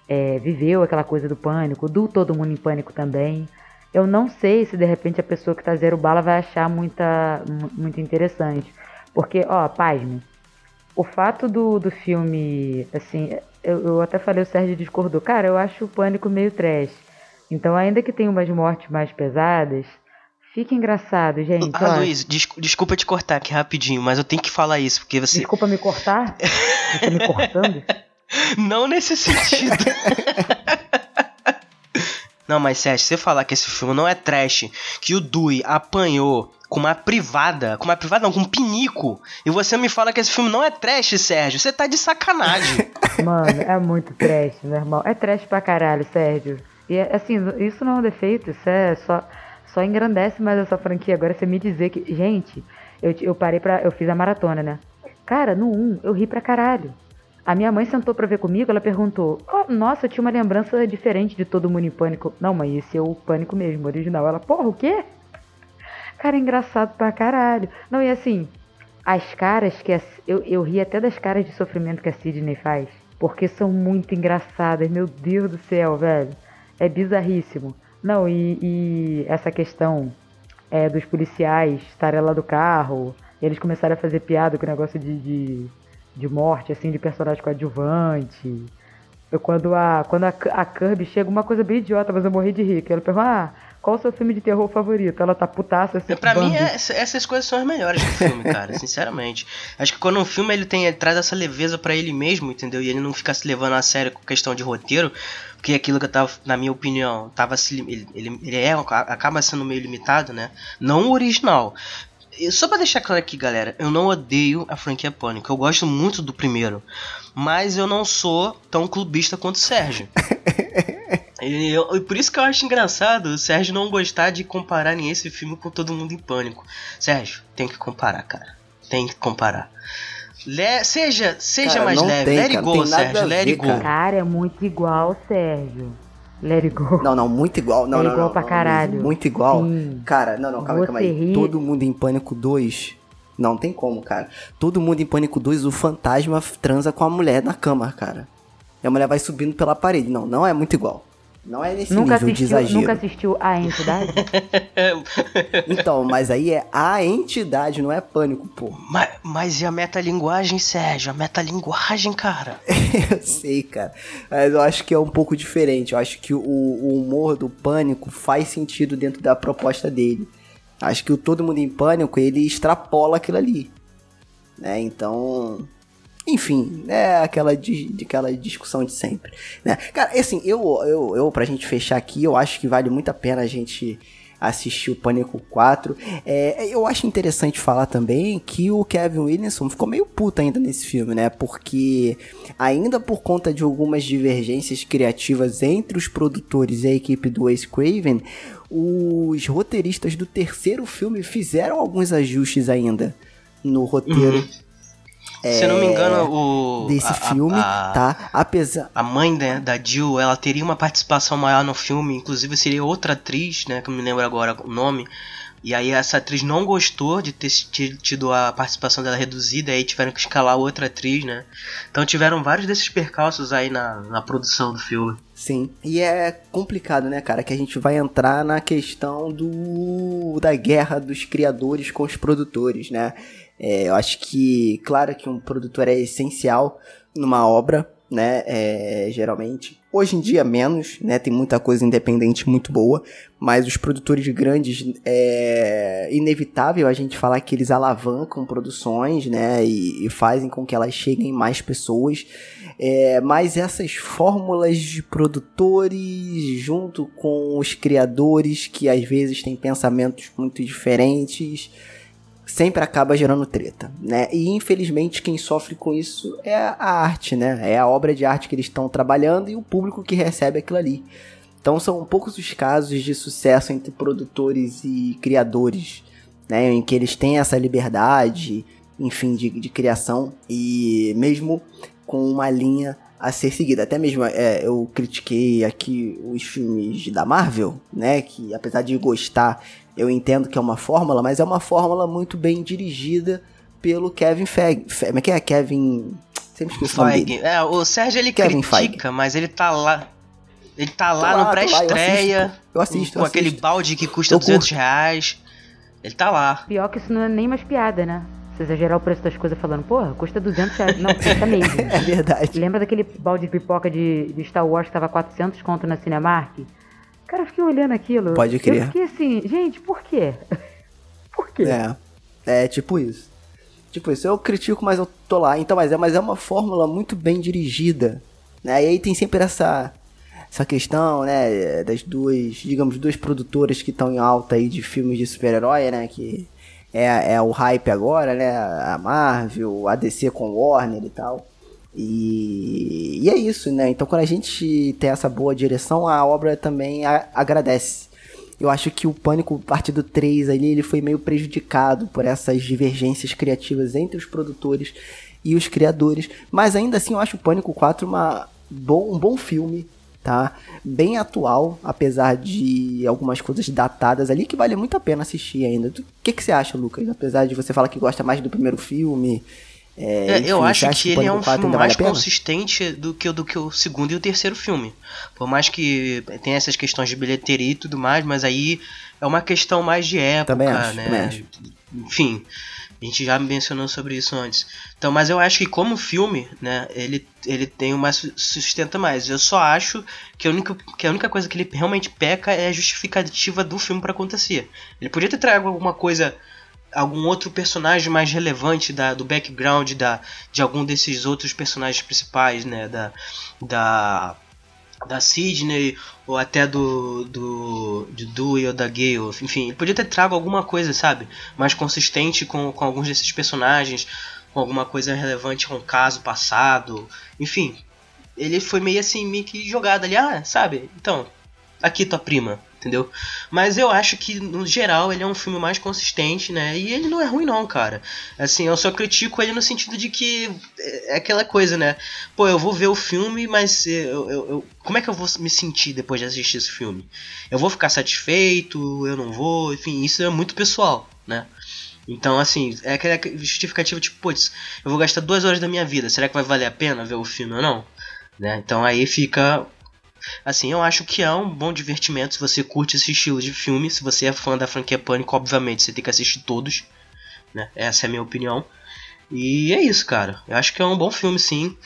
I: é, viveu aquela coisa do pânico, do Todo Mundo em Pânico também. Eu não sei se de repente a pessoa que tá zero bala vai achar muita, muito interessante. Porque, ó, pasme. O fato do, do filme, assim, eu, eu até falei, o Sérgio discordou. Cara, eu acho o pânico meio trash. Então, ainda que tenha umas mortes mais pesadas, Fica engraçado, gente.
H: Ah,
I: ó.
H: Luiz, des- desculpa te cortar aqui rapidinho, mas eu tenho que falar isso, porque você.
I: Desculpa me cortar. Você tá me cortando? [LAUGHS]
H: Não nesse sentido. [LAUGHS] não, mas Sérgio, se você falar que esse filme não é trash, que o Dewey apanhou com uma privada, com uma privada não, com um pinico, e você me fala que esse filme não é trash, Sérgio, você tá de sacanagem. [LAUGHS]
I: Mano, é muito trash, meu irmão. É trash pra caralho, Sérgio. E é- assim, isso não é um defeito, isso é só, só engrandece mais essa franquia. Agora você me dizer que. Gente, eu, eu parei pra. Eu fiz a maratona, né? Cara, no 1, eu ri pra caralho. A minha mãe sentou pra ver comigo, ela perguntou: "Oh, Nossa, eu tinha uma lembrança diferente de todo mundo em pânico. Não, mãe, esse é o pânico mesmo, original. Ela, porra, o quê? Cara, é engraçado pra caralho. Não, e assim, as caras que a, eu, eu ri até das caras de sofrimento que a Sidney faz. Porque são muito engraçadas. Meu Deus do céu, velho. É bizarríssimo. Não, e, e essa questão é, dos policiais estarem lá do carro. Eles começaram a fazer piada com o negócio de, de, de morte, assim, de personagem coadjuvante. Eu, quando a, quando a, a Kirby chega, uma coisa bem idiota, mas eu morri de rir. Ela pergunta, ah, qual o seu filme de terror favorito? Ela tá putaça assim.
H: pra mim, é- essas coisas são as melhores do filme, cara, [LAUGHS] sinceramente. Acho que quando um filme ele tem, ele traz essa leveza pra ele mesmo, entendeu? E ele não fica se levando a sério com questão de roteiro, porque aquilo que eu tava, na minha opinião, tava se, ele, ele, ele é, acaba sendo meio limitado, né? Não o original. E Só pra deixar claro aqui, galera, eu não odeio a franquia Pânico. Eu gosto muito do primeiro. Mas eu não sou tão clubista quanto o Sérgio. [LAUGHS] E, eu- e por isso que eu acho engraçado o Sérgio não gostar de comparar nem esse filme com Todo Mundo em Pânico. Sérgio, tem que comparar, cara. Tem que comparar. Le- seja seja
G: Cara,
H: mais leve.
G: tem,
H: let it
G: cara,
H: go, Sérgio. Let
G: ver,
H: it go.
G: cara.
I: É muito igual, Sérgio. Let it go.
G: Não, não, muito igual. Não,
I: É
G: não,
I: igual
G: não,
I: pra
G: não,
I: caralho.
G: Muito igual.
I: Sim.
G: Cara, não, não, calma aí, calma aí.
I: ri-
G: Todo mundo em Pânico 2. Não tem como, cara. Todo mundo em Pânico 2, o fantasma transa com a mulher na cama, cara. E a mulher vai subindo pela parede. Não, não é muito igual. Não é nesse
I: Nunca
G: nível de
I: assistiu,
G: exagero.
I: nunca assistiu A Entidade? [LAUGHS]
G: Então, mas aí é a entidade, não é pânico, pô.
H: Mas, mas e a metalinguagem, Sérgio? A metalinguagem, cara. [LAUGHS]
G: Eu sei, cara. Mas eu acho que é um pouco diferente. Eu acho que o, o humor do pânico faz sentido dentro da proposta dele. Acho que o Todo Mundo em Pânico, ele extrapola aquilo ali. Né? Então. Enfim, é aquela, di- de, aquela discussão de sempre. Né? Cara, assim, eu, eu, eu, pra gente fechar aqui, eu acho que vale muito a pena a gente assistir o Pânico 4. É, eu acho interessante falar também que o Kevin Williamson ficou meio puto ainda nesse filme, né? Porque ainda por conta de algumas divergências criativas entre os produtores e a equipe do Ace Craven, os roteiristas do terceiro filme fizeram alguns ajustes ainda no roteiro
H: Se eu não me engano, o.
G: desse
H: a- a-
G: filme,
H: a-
G: tá? Apesar
H: A mãe né, da Jill, ela teria uma participação maior no filme, inclusive seria outra atriz, né, que eu não me lembro agora o nome. E aí essa atriz não gostou de ter ti- tido a participação dela reduzida, e aí tiveram que escalar outra atriz, né? Então tiveram vários desses percalços aí na, na produção do filme.
G: Sim. E é complicado, né, cara? Que a gente vai entrar na questão do da guerra dos criadores com os produtores, né? É, eu acho que, claro que um produtor é essencial numa obra, né? É, geralmente. Hoje em dia, menos, né? Tem muita coisa independente muito boa, mas os produtores grandes é inevitável a gente falar que eles alavancam produções, né? E, e fazem com que elas cheguem mais pessoas. É, mas essas fórmulas de produtores junto com os criadores que às vezes têm pensamentos muito diferentes sempre acaba gerando treta, né? E infelizmente quem sofre com isso é a arte, né? É a obra de arte que eles estão trabalhando e o público que recebe aquilo ali. Então são poucos os casos de sucesso entre produtores e criadores, né? Em que eles têm essa liberdade, enfim, de, de criação e mesmo com uma linha a ser seguida. Até mesmo é, eu critiquei aqui os filmes da Marvel, né? Que apesar de gostar, eu entendo que é uma fórmula, mas é uma fórmula muito bem dirigida pelo Kevin Feige. Fe, como é que é? Kevin. Sempre esqueço o nome
H: Feige. É, o Sérgio ele
G: Kevin
H: critica, mas ele tá lá. Ele tá lá,
G: lá,
H: no
G: eu
H: pré-estreia.
G: assisto, eu assisto,
H: Com
G: eu
H: aquele
G: assisto.
H: balde que custa
G: Eu
H: 200
G: curto.
H: reais. Ele tá lá.
I: Pior que isso não é nem mais piada, né? Você exagerar o preço das coisas falando, porra, custa 200 reais. Não, custa [LAUGHS] mesmo.
G: É verdade.
I: Lembra daquele balde de pipoca de, de Star Wars que tava 400 conto na Cinemark? Cara, eu fiquei olhando aquilo.
G: Pode crer.
I: Eu fiquei assim, gente, por quê? [LAUGHS] por quê?
G: É. É tipo isso. Tipo isso, eu critico, mas eu tô lá. Então, mas é, mas é uma fórmula muito bem dirigida. Né? E aí tem sempre essa essa questão, né, das duas, digamos, duas produtoras que estão em alta aí de filmes de super-herói, né, que é, é o hype agora, né, a Marvel, a DC com Warner e tal. E, e é isso, né? Então quando a gente tem essa boa direção, a obra também a, agradece. Eu acho que o Pânico, partido 3 ali, ele foi meio prejudicado por essas divergências criativas entre os produtores e os criadores. Mas ainda assim eu acho o Pânico 4 uma, bom, um bom filme, tá? Bem atual, apesar de algumas coisas datadas ali, que vale muito a pena assistir ainda. O que, que você acha, Lucas? Apesar de você falar que gosta mais do primeiro filme. É,
H: É,
G: enfim,
H: eu acho
G: acha
H: que ele é um
G: 4
H: filme
G: vale
H: mais
G: pena?
H: consistente do que, o- do que o segundo e o terceiro filme. Por mais que tenha essas questões de bilheteria e tudo mais, mas aí é uma questão mais de época,
G: Também acho,
H: né?
G: também acho.
H: Enfim, a gente já mencionou sobre isso antes. Então, mas eu acho que como filme, né, ele, ele tem uma su- sustenta mais. Eu só acho que a única, que a única coisa que ele realmente peca é a justificativa do filme pra acontecer. Ele podia ter trago alguma coisa algum outro personagem mais relevante da, do background da, de algum desses outros personagens principais, né? Da, da, da Sidney ou até do, do, do ou da Gale. Enfim, ele podia ter trago alguma coisa, sabe? Mais consistente com, com alguns desses personagens, com alguma coisa relevante com o caso passado. Enfim, ele foi meio assim, meio que jogado ali, ah, sabe? Então, aqui tua prima, entendeu? Mas eu acho que, no geral, ele é um filme mais consistente, né? E ele não é ruim, não, cara. Assim, eu só critico ele no sentido de que é aquela coisa, né? Pô, eu vou ver o filme, mas eu, eu- eu- como é que eu vou me sentir depois de assistir esse filme? Eu vou ficar satisfeito? Eu não vou? Enfim, isso é muito pessoal, né? Então, assim, é aquela justificativa tipo, putz, eu vou gastar duas horas da minha vida, será que vai valer a pena ver o filme ou não? Né? Então aí fica Assim, eu acho que é um bom divertimento se você curte esse estilo de filme. Se você é fã da franquia Pânico, obviamente você tem que assistir todos. Né? Essa é a minha opinião. E é isso, cara. Eu acho que é um bom filme, sim.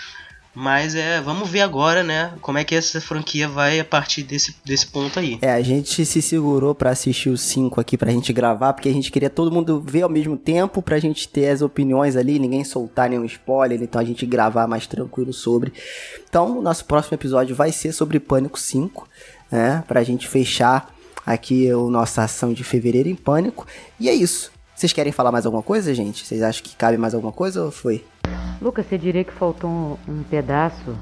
H: Mas é, vamos ver agora, né? Como é que essa franquia vai a partir desse, desse ponto aí.
G: É, a gente se segurou pra assistir os cinco aqui pra gente gravar, porque a gente queria todo mundo ver ao mesmo tempo pra gente ter as opiniões ali, ninguém soltar nenhum spoiler, então a gente gravar mais tranquilo sobre. Então, nosso próximo episódio vai ser sobre Pânico 5, né? Pra gente fechar aqui a nossa ação de fevereiro em Pânico. E é isso. Vocês querem falar mais alguma coisa, gente? Vocês acham que cabe mais alguma coisa ou foi?
I: Lucas, você diria que faltou um, um pedaço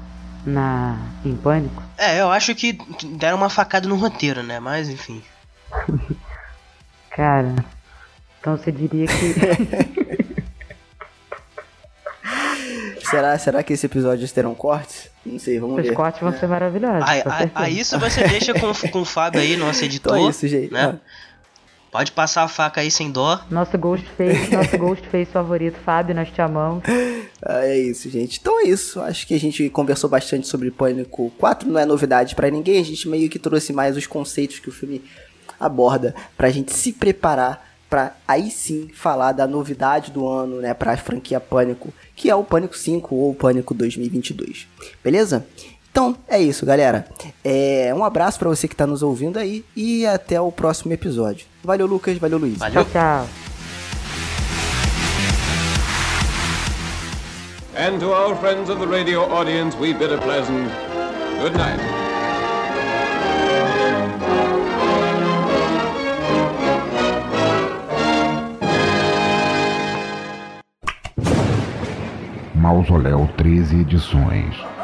I: na em pânico?
H: É, eu acho que deram uma facada no roteiro, né? Mas enfim. [LAUGHS]
I: Cara, então você diria que. [LAUGHS]
G: Será, será que esse episódio terão cortes? Não sei, vamos
I: Os
G: ver.
I: cortes vão ser maravilhosos.
H: Aí, isso você deixa com, com o Fábio aí, nosso editor. [LAUGHS]
G: Então é isso, gente.
H: Né? Pode passar a faca aí sem dó.
I: Nosso Ghostface, [LAUGHS] nosso Ghostface favorito, Fábio, nós te amamos.
G: Ah, é isso, gente. Então é isso. Acho que a gente conversou bastante sobre Pânico 4. Não é novidade pra ninguém. A gente meio que trouxe mais os conceitos que o filme aborda pra gente se preparar pra aí sim falar da novidade do ano, né, pra franquia Pânico, que é o Pânico 5 ou o Pânico 2022. Beleza? Então é isso, galera. É, um abraço pra você que tá nos ouvindo aí e até o próximo episódio. Valeu, Lucas. Valeu, Luiz.
H: Valeu.
I: Tchau, tchau.
J: And to our friends of the radio audience, we bid a pleasant good night.
F: Mausoléu 13 edições.